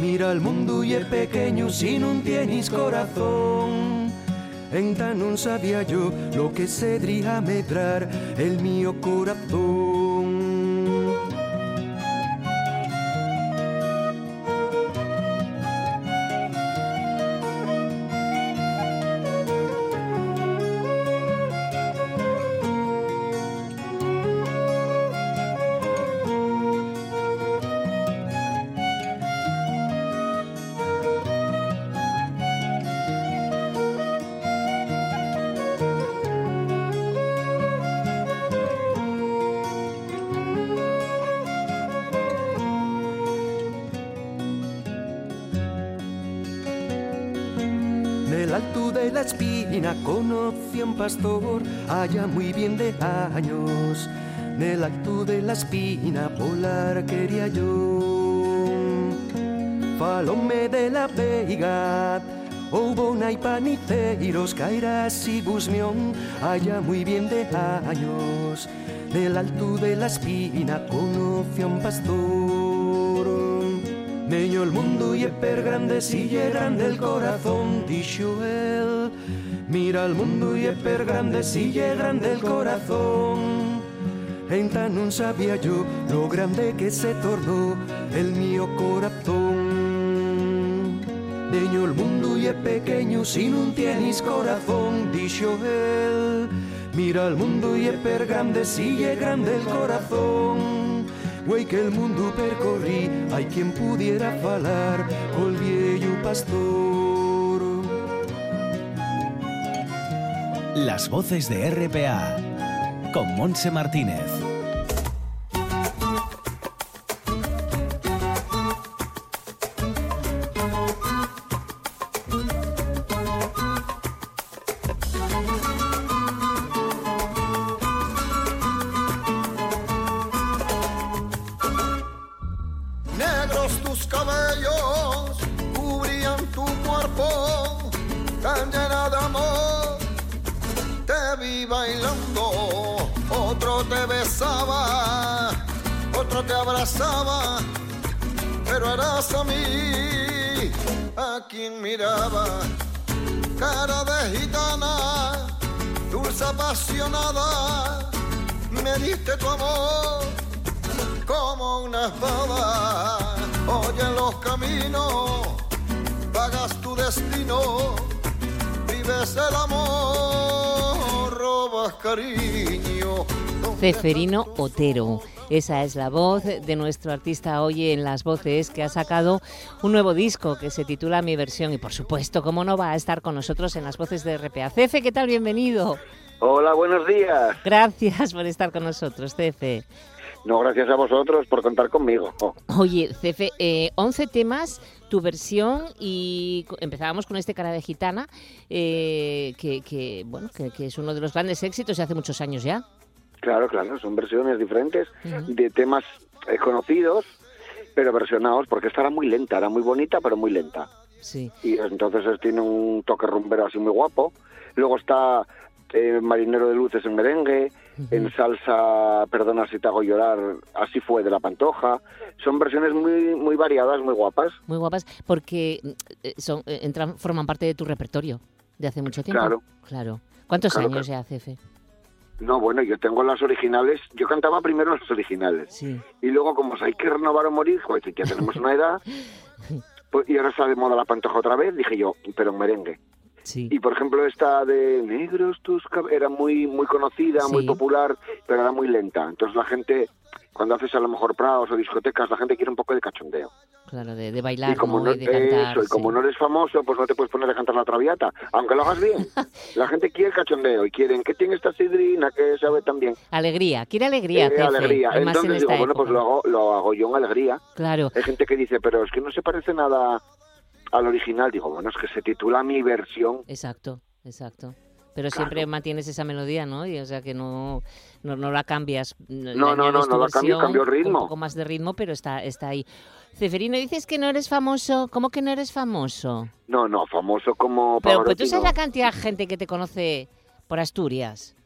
Mira el mundo y es pequeño si no tienes corazón. Entonces no sabía yo lo que sería medrar el mío corazón. Conocí a un pastor allá muy bien de años. En el alto de la espina polar quería yo. Falome de la vega, hubo una y paniceiros, cairás y busmión, allá muy bien de años. En el alto de la espina conocí a un pastor. Niño el mundo y es per grande, si grande el corazón, dijo él. Mira el mundo y es per grande, si grande el corazón. Entonces no sabía yo lo grande que se tornó el mío corazón. Niño, el mundo y es pequeño si no tienes corazón, dijo él. Mira el mundo y es per grande, si grande el corazón. Güey que el mundo percorrí, hay quien pudiera falar col viejo pastor. Las voces de RPA con Monse Martínez. te besaba, otro te abrazaba, pero eras a mí a quien miraba. Cara de gitana, dulce apasionada, me diste tu amor como una espada. Hoy en los caminos pagas tu destino, vives el amor, robas cariño. Ceferino Otero. Esa es la voz de nuestro artista hoy en Las Voces, que ha sacado un nuevo disco que se titula Mi Versión. Y por supuesto, ¿cómo no va a estar con nosotros en Las Voces de RPA? Cefe, ¿qué tal? Bienvenido. Hola, buenos días. Gracias por estar con nosotros, Cefe. No, gracias a vosotros por contar conmigo. Oye, Cefe, eh, 11 temas, tu versión y empezábamos con este cara de gitana, eh, que, bueno, que, es uno de los grandes éxitos de hace muchos años ya. Claro, claro, son versiones diferentes de temas eh, conocidos, pero versionados, porque esta era muy lenta, era muy bonita, pero muy lenta. Sí. Y entonces tiene un toque rumbero así muy guapo. Luego está eh, Marinero de Luces en merengue, en salsa Perdona si te hago llorar, así fue de la Pantoja. Son versiones muy muy variadas, muy guapas. Muy guapas porque eh, son entran forman parte de tu repertorio de hace mucho tiempo. Claro. Claro. ¿Cuántos años ya hace, Fe? No, bueno, yo tengo las originales. Yo cantaba primero las originales. Sí. Y luego, como hay que renovar o morir, pues ya tenemos una edad. Pues, y ahora está de moda la pantoja otra vez, dije yo, pero en merengue. Sí. Y por ejemplo, esta de Negros tus era muy muy conocida, muy popular, pero era muy lenta. Entonces la gente, cuando haces a lo mejor prados o discotecas, la gente quiere un poco de cachondeo. Claro, de, bailar y como no, de cantar. Eso, y como no eres famoso, pues no te puedes poner a cantar la traviata, aunque lo hagas bien. la gente quiere el cachondeo y quieren que tiene esta sidrina que sabe también. Alegría, quiere alegría. Eh, alegría. Entonces digo, bueno, pues lo hago, lo hago yo en alegría. Claro. Hay gente que dice, pero es que no se parece nada al original. Digo, bueno, es que se titula mi versión. Exacto, exacto pero siempre mantienes esa melodía, ¿no? Y, o sea que no, no, no la cambias. No, no, no, no la cambio, cambio el ritmo. Un poco más de ritmo, pero está, está ahí. Ceferino, dices que no eres famoso. ¿Cómo que no eres famoso? No, no, famoso como Pero pues tú sabes la cantidad de gente que te conoce por Asturias.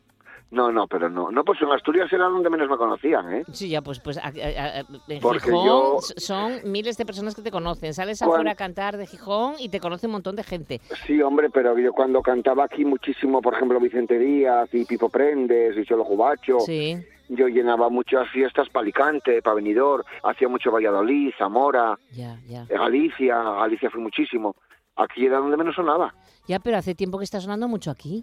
No, no, pero no. No, pues en Asturias era donde menos me conocían, ¿eh? Sí, ya, pues, pues en Gijón son miles de personas que te conocen. Sales afuera a cantar de Gijón y te conoce un montón de gente. Sí, hombre, pero yo cuando cantaba aquí muchísimo, por ejemplo, Vicente Díaz y Pipo Prendes y Cholo Jubacho, sí. yo llenaba muchas fiestas para Alicante, para Benidorm, hacía mucho Valladolid, Zamora, ya, ya. Galicia, Galicia fui muchísimo. Aquí era donde menos sonaba. Ya, pero hace tiempo que está sonando mucho aquí.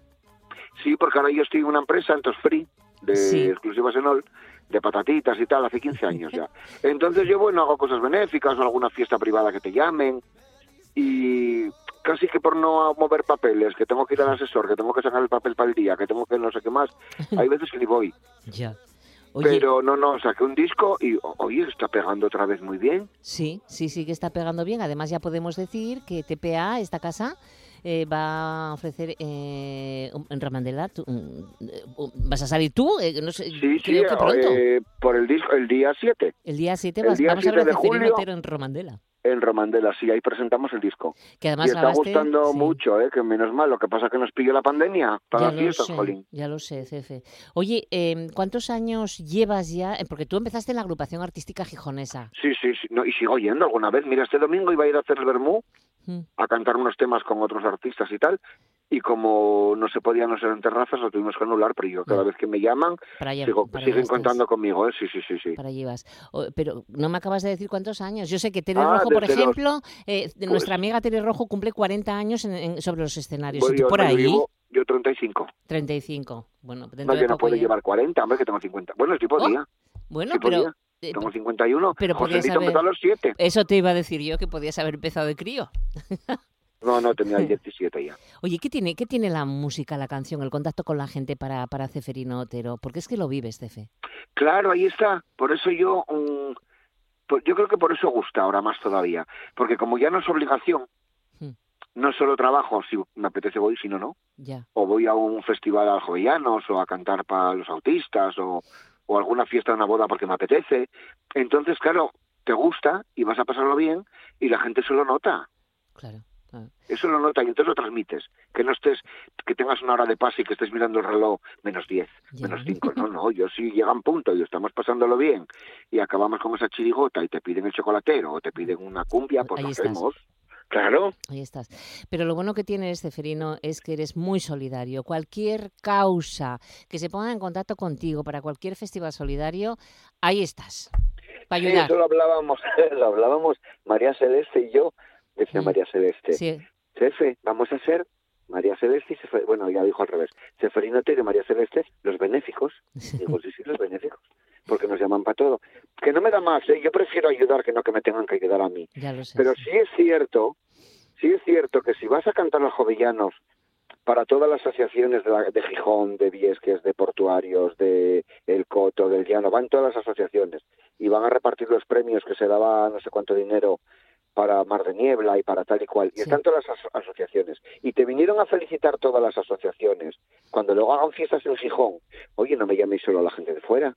Sí, porque ahora yo estoy en una empresa, entonces Free, de exclusivas Enol, de patatitas y tal, hace 15 años ya. Entonces yo, bueno, hago cosas benéficas o alguna fiesta privada que te llamen y casi que por no mover papeles, que tengo que ir al asesor, que tengo que sacar el papel para el día, que tengo que no sé qué más, hay veces que ni voy. Ya. Pero no, no, saqué un disco y, oye, está pegando otra vez muy bien. Sí, sí, sí que está pegando bien. Además ya podemos decir que TPA, esta casa, eh, va a ofrecer eh, en Ramandela. ¿Vas a salir tú? Eh, no sé, sí, creo sí, que pronto. Eh, por el disco, el día 7. El día 7 vas, vamos a ver a julio, en Romandela. En Romandela, sí, ahí presentamos el disco. Que además y está gustando mucho, ¿eh? que menos mal. Lo que pasa es que nos pilló la pandemia para ya sé, Jolín. Ya lo sé, Cefe. Oye, eh, ¿cuántos años llevas ya? Porque tú empezaste en la agrupación artística gijonesa. Sí, sí, sí. No, y sigo yendo alguna vez. Mira, este domingo iba a ir a hacer el Bermú a cantar unos temas con otros artistas y tal. Y como no se podía no ser en terrazas, lo tuvimos que anular, pero yo cada vez que me llaman, para allá, sigo, para siguen contando conmigo, ¿eh? Sí, sí, sí, sí. Para allí vas. pero no me acabas de decir cuántos años. Yo sé que Tere ah, Rojo, por ejemplo, eh, pues, nuestra amiga Tere Rojo cumple 40 años en, sobre los escenarios. ¿Y tú por ahí? Yo, yo 35. 35. Bueno, no, yo no puedo ya... llevar 40, hombre, que tengo 50. Bueno, el tipo oh, día. Bueno, sí pero... Eh, tengo 51. Pero podías haber... a los 7. Eso te iba a decir yo, que podías haber empezado de crío. No, no, tenía 17 ya. Oye, ¿qué tiene, ¿qué tiene la música, la canción, el contacto con la gente para, para Ceferino Otero? Porque es que lo vives, Cefe. Claro, ahí está. Por eso yo, um, por, yo creo que por eso gusta ahora más todavía. Porque como ya no es obligación, hmm. no solo trabajo, si me apetece voy, si no, no. Ya. O voy a un festival a jovellanos, o a cantar para los autistas, o, o alguna fiesta, una boda porque me apetece. Entonces, claro, te gusta y vas a pasarlo bien y la gente se lo nota. Claro. Eso lo nota y entonces lo transmites. Que no estés, que tengas una hora de pase y que estés mirando el reloj menos 10, menos 5. No, no, yo sí llega un punto y estamos pasándolo bien y acabamos con esa chirigota y te piden el chocolatero o te piden una cumbia, pues lo hacemos. Claro. Ahí estás. Pero lo bueno que tienes, Ceferino, es que eres muy solidario. Cualquier causa que se ponga en contacto contigo para cualquier festival solidario, ahí estás. Para ayudar. Sí, eso lo hablábamos, lo hablábamos María Celeste y yo decía María Celeste. Sí. Jefe, vamos a ser María Celeste y Sefer... bueno, ya dijo al revés, Seferino y María Celeste, los benéficos. Digo, sí, sí, los benéficos, porque nos llaman para todo. Que no me da más, ¿eh? yo prefiero ayudar que no que me tengan que ayudar a mí. Ya lo sé, Pero sí es cierto, sí es cierto que si vas a cantar los jovellanos para todas las asociaciones de, la, de Gijón, de Viesques, de Portuarios, de El Coto, del Llano, van todas las asociaciones y van a repartir los premios que se daba no sé cuánto dinero para Mar de Niebla y para tal y cual. Y están todas las asociaciones. Y te vinieron a felicitar todas las asociaciones. Cuando luego hagan fiestas en Gijón, oye, no me llaméis solo a la gente de fuera.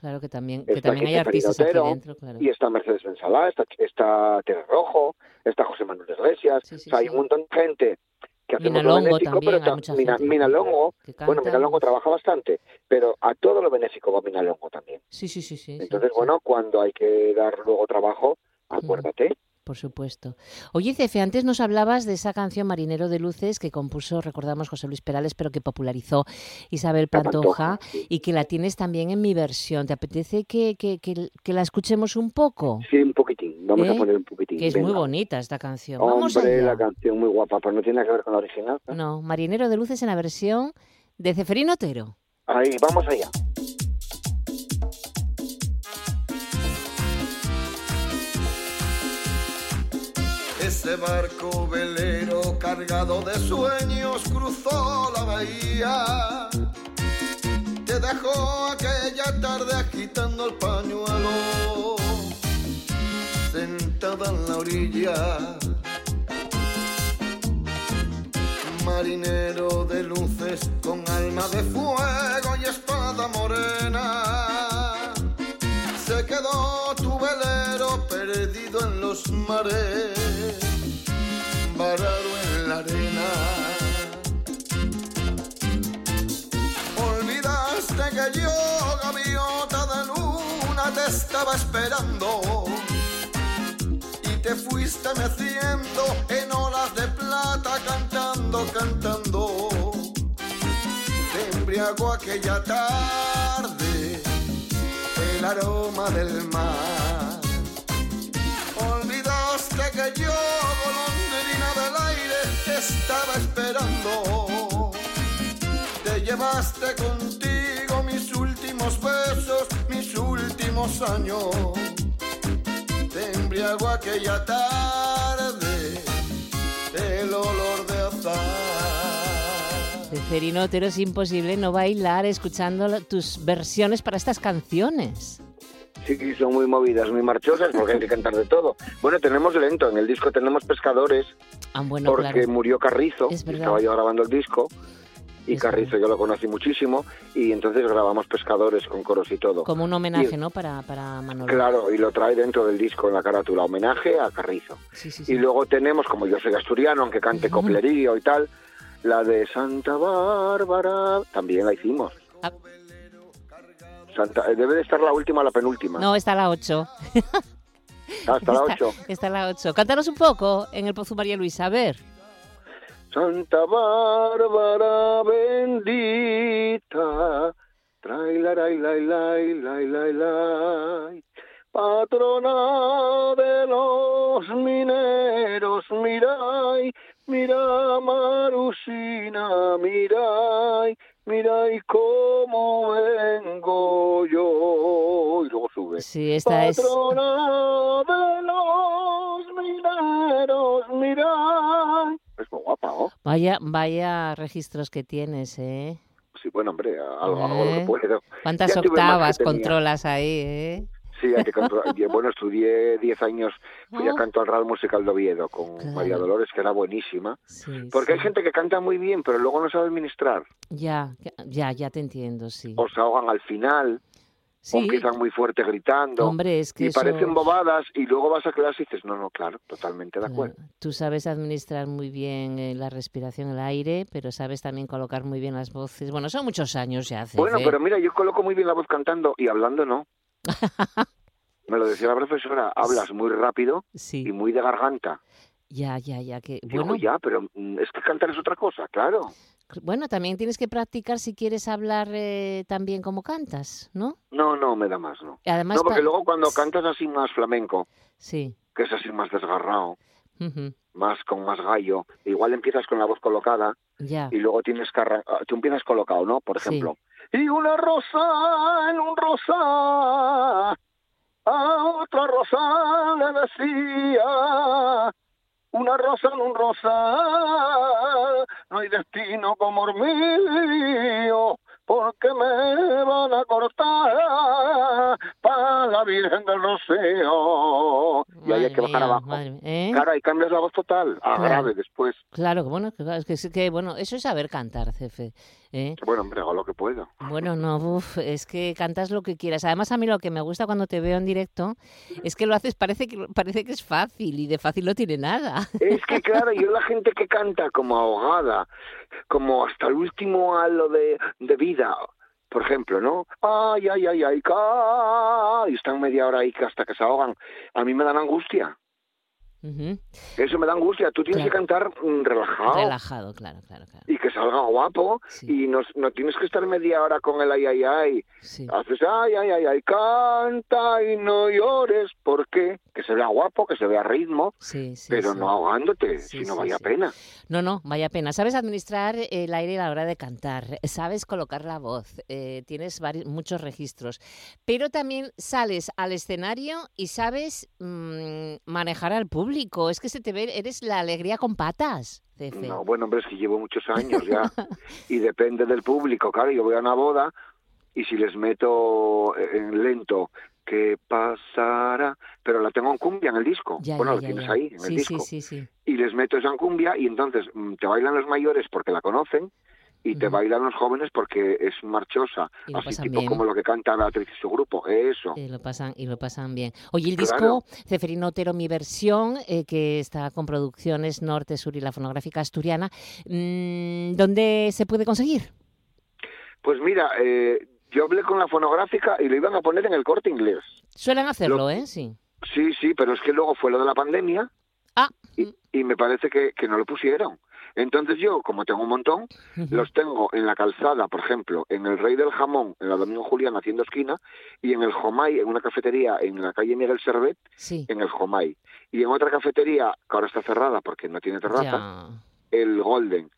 Claro que también, que también hay artistas aquí dentro, claro. Y está Mercedes Bensalá, está, está Tere Rojo, está José Manuel Iglesias. o sea, hay un montón de gente que hacemos lo benéfico, pero Mina, Minalongo, bueno, Minalongo trabaja bastante, pero a todo lo benéfico va Minalongo también. Sí, sí, sí, sí. Entonces, bueno, cuando hay que dar luego trabajo, acuérdate. Por supuesto. Oye, Cefe, antes nos hablabas de esa canción Marinero de Luces que compuso, recordamos, José Luis Perales, pero que popularizó Isabel Pantoja, y que la tienes también en mi versión. ¿Te apetece que, que, que, la escuchemos un poco? Sí, un poquitín. Vamos a ¿Eh? poner un poquitín. Que es muy bonita esta canción. Vamos Hombre, la canción muy guapa, pero no tiene que ver con la original. No, Marinero de Luces en la versión de Ceferino Otero. Ahí, vamos allá. Ese barco velero cargado de sueños cruzó la bahía. Te dejó aquella tarde agitando el pañuelo, sentada en la orilla. Marinero de luces con alma de fuego y espada morena. Los mares varado en la arena. Olvidaste que yo, gaviota de luna, te estaba esperando. Y te fuiste meciendo en olas de plata, cantando, cantando. Te embriagó aquella tarde el aroma del mar. Olvidaste que yo, estaba esperando. Te llevaste contigo mis últimos besos, mis últimos años. Te embriagó aquella tarde el olor de azar. Ceferino pero es imposible no bailar escuchando tus versiones para estas canciones. Sí, son muy movidas, muy marchosas, porque hay que cantar de todo. Bueno, tenemos lento, en el disco tenemos pescadores, ah, bueno, porque murió Carrizo, estaba yo grabando el disco, y Carrizo yo lo conocí muchísimo, y entonces grabamos pescadores con coros y todo. Como un homenaje, ¿no?, para, para Manolo. Claro, y lo trae dentro del disco en la carátula, homenaje a Carrizo. y luego tenemos, como yo soy asturiano, aunque cante coplerío y tal, la de Santa Bárbara, también la hicimos. Ah, eh, debe de estar la última la penúltima. No, está la 8. Ah, está la 8. Está, la 8. Cántanos un poco en el Pozo María Luisa, a ver. Santa Bárbara bendita, trae la la la la la la patrona de los mineros, mirai, mira Marusina, mirai, mira y cómo vengo yo. Y luego sube. Sí, esta es... de los mineros, mira. Es muy guapa, ¿no? Vaya, vaya registros que tienes, ¿eh? Sí, bueno, hombre, algo, algo lo que ¿Eh? puedo. ¿Cuántas octavas controlas ahí, eh? Sí, que bueno, estudié 10 años, fui a ah. canto al Real Musical de Oviedo con María Dolores, que era buenísima. porque hay gente que canta muy bien, pero luego no sabe administrar. Ya, ya, ya te entiendo, sí. O se ahogan al final. O empiezan muy fuerte gritando. Hombre, es que y parecen bobadas y luego vas a clase y dices, no, no, claro, totalmente de acuerdo. Tú sabes administrar muy bien eh, la respiración, el aire, pero sabes también colocar muy bien las voces. Bueno, son muchos años ya. Hace, bueno, pero mira, yo coloco muy bien la voz cantando y hablando no. Me lo decía la profesora, hablas muy rápido y muy de garganta. Ya, ya, ya. Que, bueno, ya, pero mm, es que cantar es otra cosa, claro. Bueno, también tienes que practicar si quieres hablar eh, también como cantas, ¿no? No, no, me da más, ¿no? Además, no, porque luego cuando cantas así más flamenco, sí. que es así más desgarrado, más con más gallo, igual empiezas con la voz colocada y luego tienes que ah, tú empiezas colocado, ¿no? Por ejemplo, y una rosa en un rosa a otra rosa le decía una rosa en un rosal, no hay destino como el mío, porque me van a cortar para la Virgen del Rocío. y ahí hay que bajar abajo. ¿eh? Claro, ahí cambias la voz total, a grave después. Claro, bueno, es que, que, bueno, eso es saber cantar, jefe. ¿eh? Bueno, hombre, hago lo que puedo. Bueno, no, uf, es que cantas lo que quieras. Además, a mí lo que me gusta cuando te veo en directo es que lo haces, parece que, parece que es fácil y de fácil no tiene nada. Es que, claro, yo la gente que canta como ahogada, como hasta el último halo de, de vida, por ejemplo, ¿no? Ay, ay, ay, ay, ca... y están media hora ahí hasta que se ahogan. A mí me dan angustia. Eso me da angustia. Tú tienes que cantar mm, relajado. Relajado, claro, claro, claro. Y que salga guapo. Y no, no, tienes que estar media hora con el ay, ay, ay. Haces ay, ay, ay, ay, canta y no llores. ¿Por qué? Que se vea guapo, que se vea ritmo. pero no ahogándote, si no vaya pena. No, no, vaya pena. Sabes administrar el aire a la hora de cantar. Sabes colocar la voz. Eh, tienes varios, muchos registros. Pero también sales al escenario y sabes mm, manejar al público es que se te ve, eres la alegría con patas. No, bueno, hombre, es que llevo muchos años ya. y depende del público, claro. Yo voy a una boda y si les meto en lento ¿qué pasará? Pero la tengo en cumbia en el disco. bueno, lo tienes ahí, en el disco. y les meto esa en cumbia y entonces mm, te bailan los mayores porque la conocen y te bailan los jóvenes porque es marchosa, así tipo como lo que canta Beatriz y su grupo, eso. Y lo pasan, y lo pasan bien. Oye, el disco Ceferino Otero, mi versión, eh, que está con producciones Norte, Sur y la fonográfica asturiana, mm, ¿dónde se puede conseguir? Pues mira, eh, yo hablé con la fonográfica y lo iban a poner en el corte inglés. Suelen hacerlo, ¿eh? Sí. Sí, sí, pero es que luego fue lo de la pandemia. Ah. Y, y me parece que, que no lo pusieron. Entonces yo, como tengo un montón, los tengo en la calzada, por ejemplo, en el Rey del Jamón, en la Domingo Julián haciendo esquina, y en el Jomay, en una cafetería en la calle Miguel Servet, en el Jomay. Y en otra cafetería, que ahora está cerrada porque no tiene terraza, el Golden.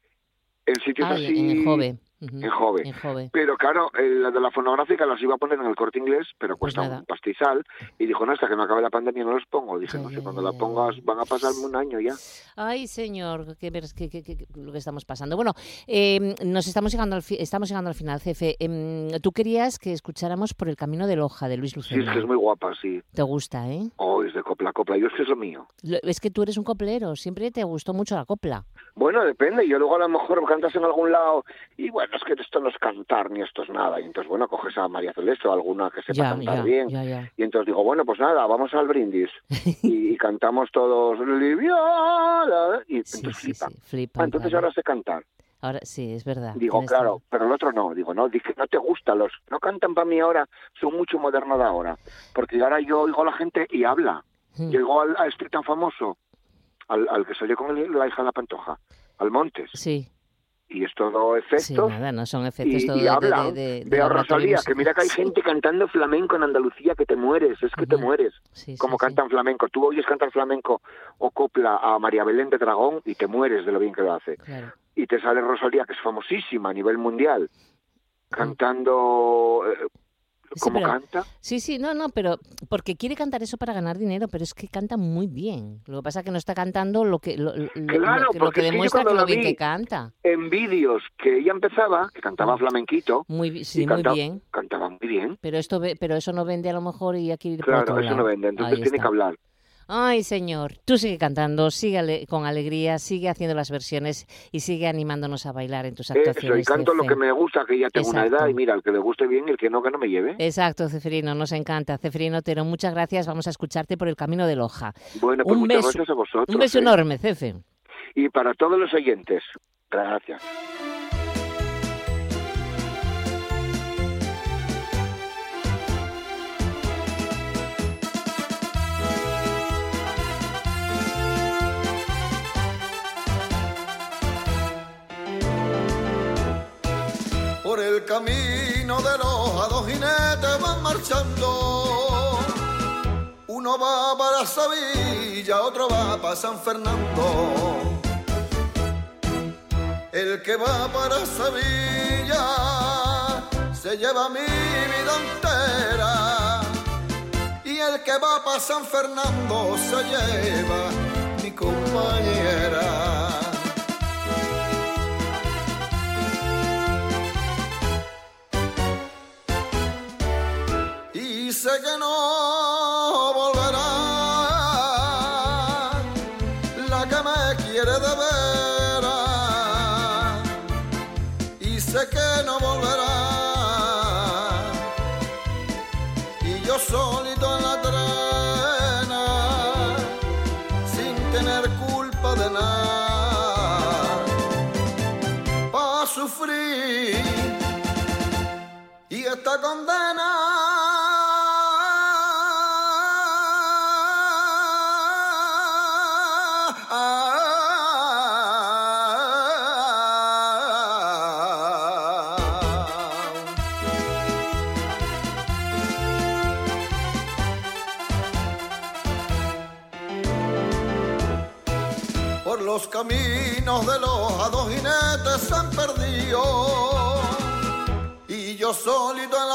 En sitios así... En el Jove en, joven. Pero claro, la de la fonográfica las iba a poner en el corte inglés, pero pues cuesta un pastizal. Y dijo, no, hasta que no acabe la pandemia no los pongo. Dije, no sé, cuando la pongas van a pasar un año ya. Ay, señor, qué, qué, qué, lo que estamos pasando. Bueno, eh, nos estamos llegando al, estamos llegando al final, jefe. Em, tú querías que escucháramos por el camino de Loja, de Luis Lucena. Sí, es que es muy guapa, sí. ¿Te gusta, eh? Oh, es de copla, copla. Yo es que es lo mío. Es que tú eres un coplero, siempre te gustó mucho la copla. Bueno, depende. Yo luego a lo mejor cantas en algún lado y bueno, es que esto no es cantar ni esto es nada. Y entonces, bueno, coges a María Celeste o alguna que sepa cantar bien. y entonces digo, bueno, pues nada, vamos al brindis. y, cantamos todos Liviana. Y entonces flipa. Ah, entonces ahora sé cantar. Ahora sí, es verdad. Digo, claro, pero el otro no. Digo, no, dije, no te gusta. Los no cantan para mí ahora, son mucho modernos de ahora. Porque ahora yo oigo a la gente y habla. Hmm. Yo a, este tan famoso, al, al que salió con la hija de la Pantoja, al Montes. Sí y es todo efectos. Sí, nada, no son efectos y, y hablan. De, Rosalía, que mira que hay gente cantando flamenco en Andalucía que te mueres, es que te mueres. como cantan flamenco. Tú oyes cantar flamenco o copla a María Belén de Dragón y te mueres de lo bien que lo hace. Y te sale Rosalía, que es famosísima a nivel mundial, cantando eh, ¿Cómo canta? Sí, sí, no, no, pero porque quiere cantar eso para ganar dinero, pero es que canta muy bien. Lo que pasa es que no está cantando lo que lo, lo, que demuestra que lo bien que canta. En vídeos que ella empezaba, que cantaba flamenquito, muy, sí, muy bien. Cantaba muy bien. Pero esto pero eso no vende a lo mejor y aquí Claro, eso no vende, entonces tiene que hablar. Ay, señor, tú sigue cantando, sigue con alegría, sigue haciendo las versiones y sigue animándonos a bailar en tus actuaciones. Eso, y canto lo que me gusta, que ya tengo una edad y mira, el que le guste bien y el que no, que no me lleve. Exacto, Ceferino, nos encanta. Ceferino Otero, muchas gracias, vamos a escucharte por el camino de Loja. Bueno, pues muchas gracias a vosotros. Un beso ¿eh? enorme, Cefe. Y para todos los oyentes, gracias. Por el camino de los dos jinetes van marchando. Uno va para Sevilla, otro va para San Fernando. El que va para Sevilla se lleva mi vida entera. Y el que va para San Fernando se lleva compañera. Que no volverá la que me quiere de veras. Y sé que no volverá. Y yo solito en la trena, sin tener culpa de nada, pa' sufrir. Y esta condena.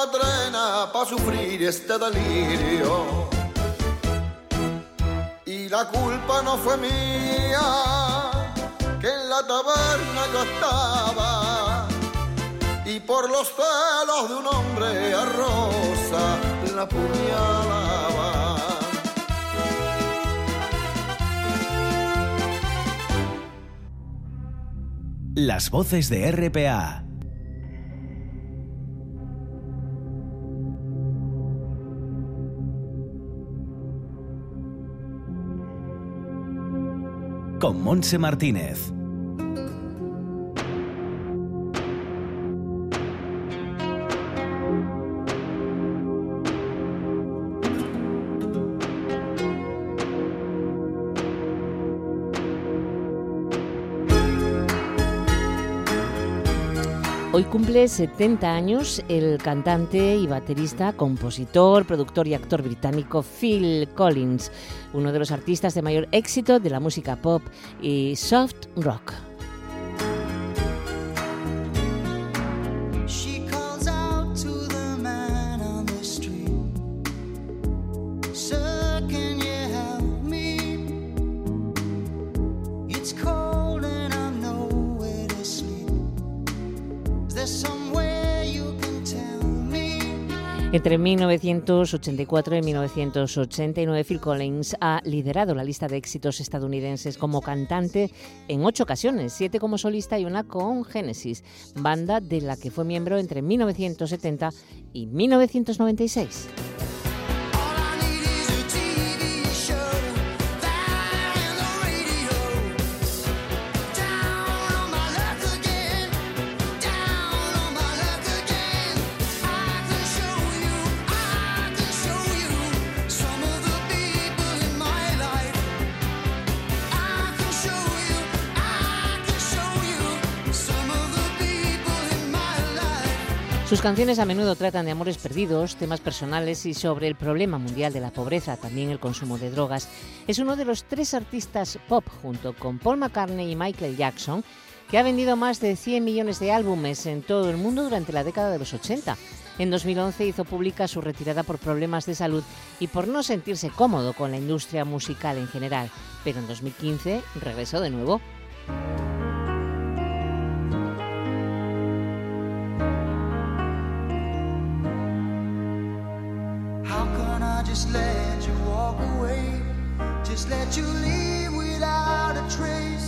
Solito en la trena pa' sufrir este delirio. Y la culpa no fue mía, que en la taberna yo estaba. Y por los celos de un hombre a rosa la puñalaba. Las voces de RPA. Con Monse Martínez. Hoy cumple 70 años el cantante y baterista, compositor, productor y actor británico Phil Collins, uno de los artistas de mayor éxito de la música pop y soft rock. Entre 1984 y 1989, Phil Collins ha liderado la lista de éxitos estadounidenses como cantante en ocho ocasiones, siete como solista y una con Genesis, banda de la que fue miembro entre 1970 y 1996. Sus canciones a menudo tratan de amores perdidos, temas personales y sobre el problema mundial de la pobreza, también el consumo de drogas. Es uno de los tres artistas pop, junto con Paul McCartney y Michael Jackson, que ha vendido más de 100 millones de álbumes en todo el mundo durante la década de los 80. En 2011 hizo pública su retirada por problemas de salud y por no sentirse cómodo con la industria musical en general, pero en 2015 regresó de nuevo. Just let you walk away? Just let you leave without a trace.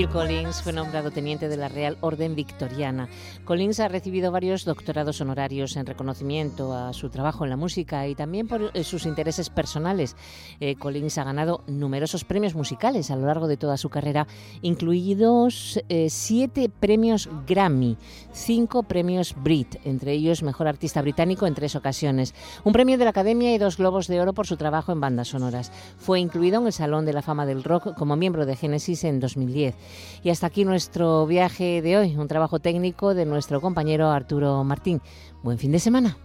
Phil Collins fue nombrado teniente de la Real Orden Victoriana. Collins ha recibido varios doctorados honorarios en reconocimiento a su trabajo en la música y también por eh, sus intereses personales. Eh, Collins ha ganado numerosos premios musicales a lo largo de toda su carrera, incluidos eh, siete premios Grammy, cinco premios Brit, entre ellos Mejor Artista Británico en tres ocasiones, un premio de la Academia y dos Globos de Oro por su trabajo en bandas sonoras. Fue incluido en el Salón de la Fama del Rock como miembro de Genesis en 2010. Y hasta aquí nuestro viaje de hoy, un trabajo técnico de nuestro compañero Arturo Martín. Buen fin de semana.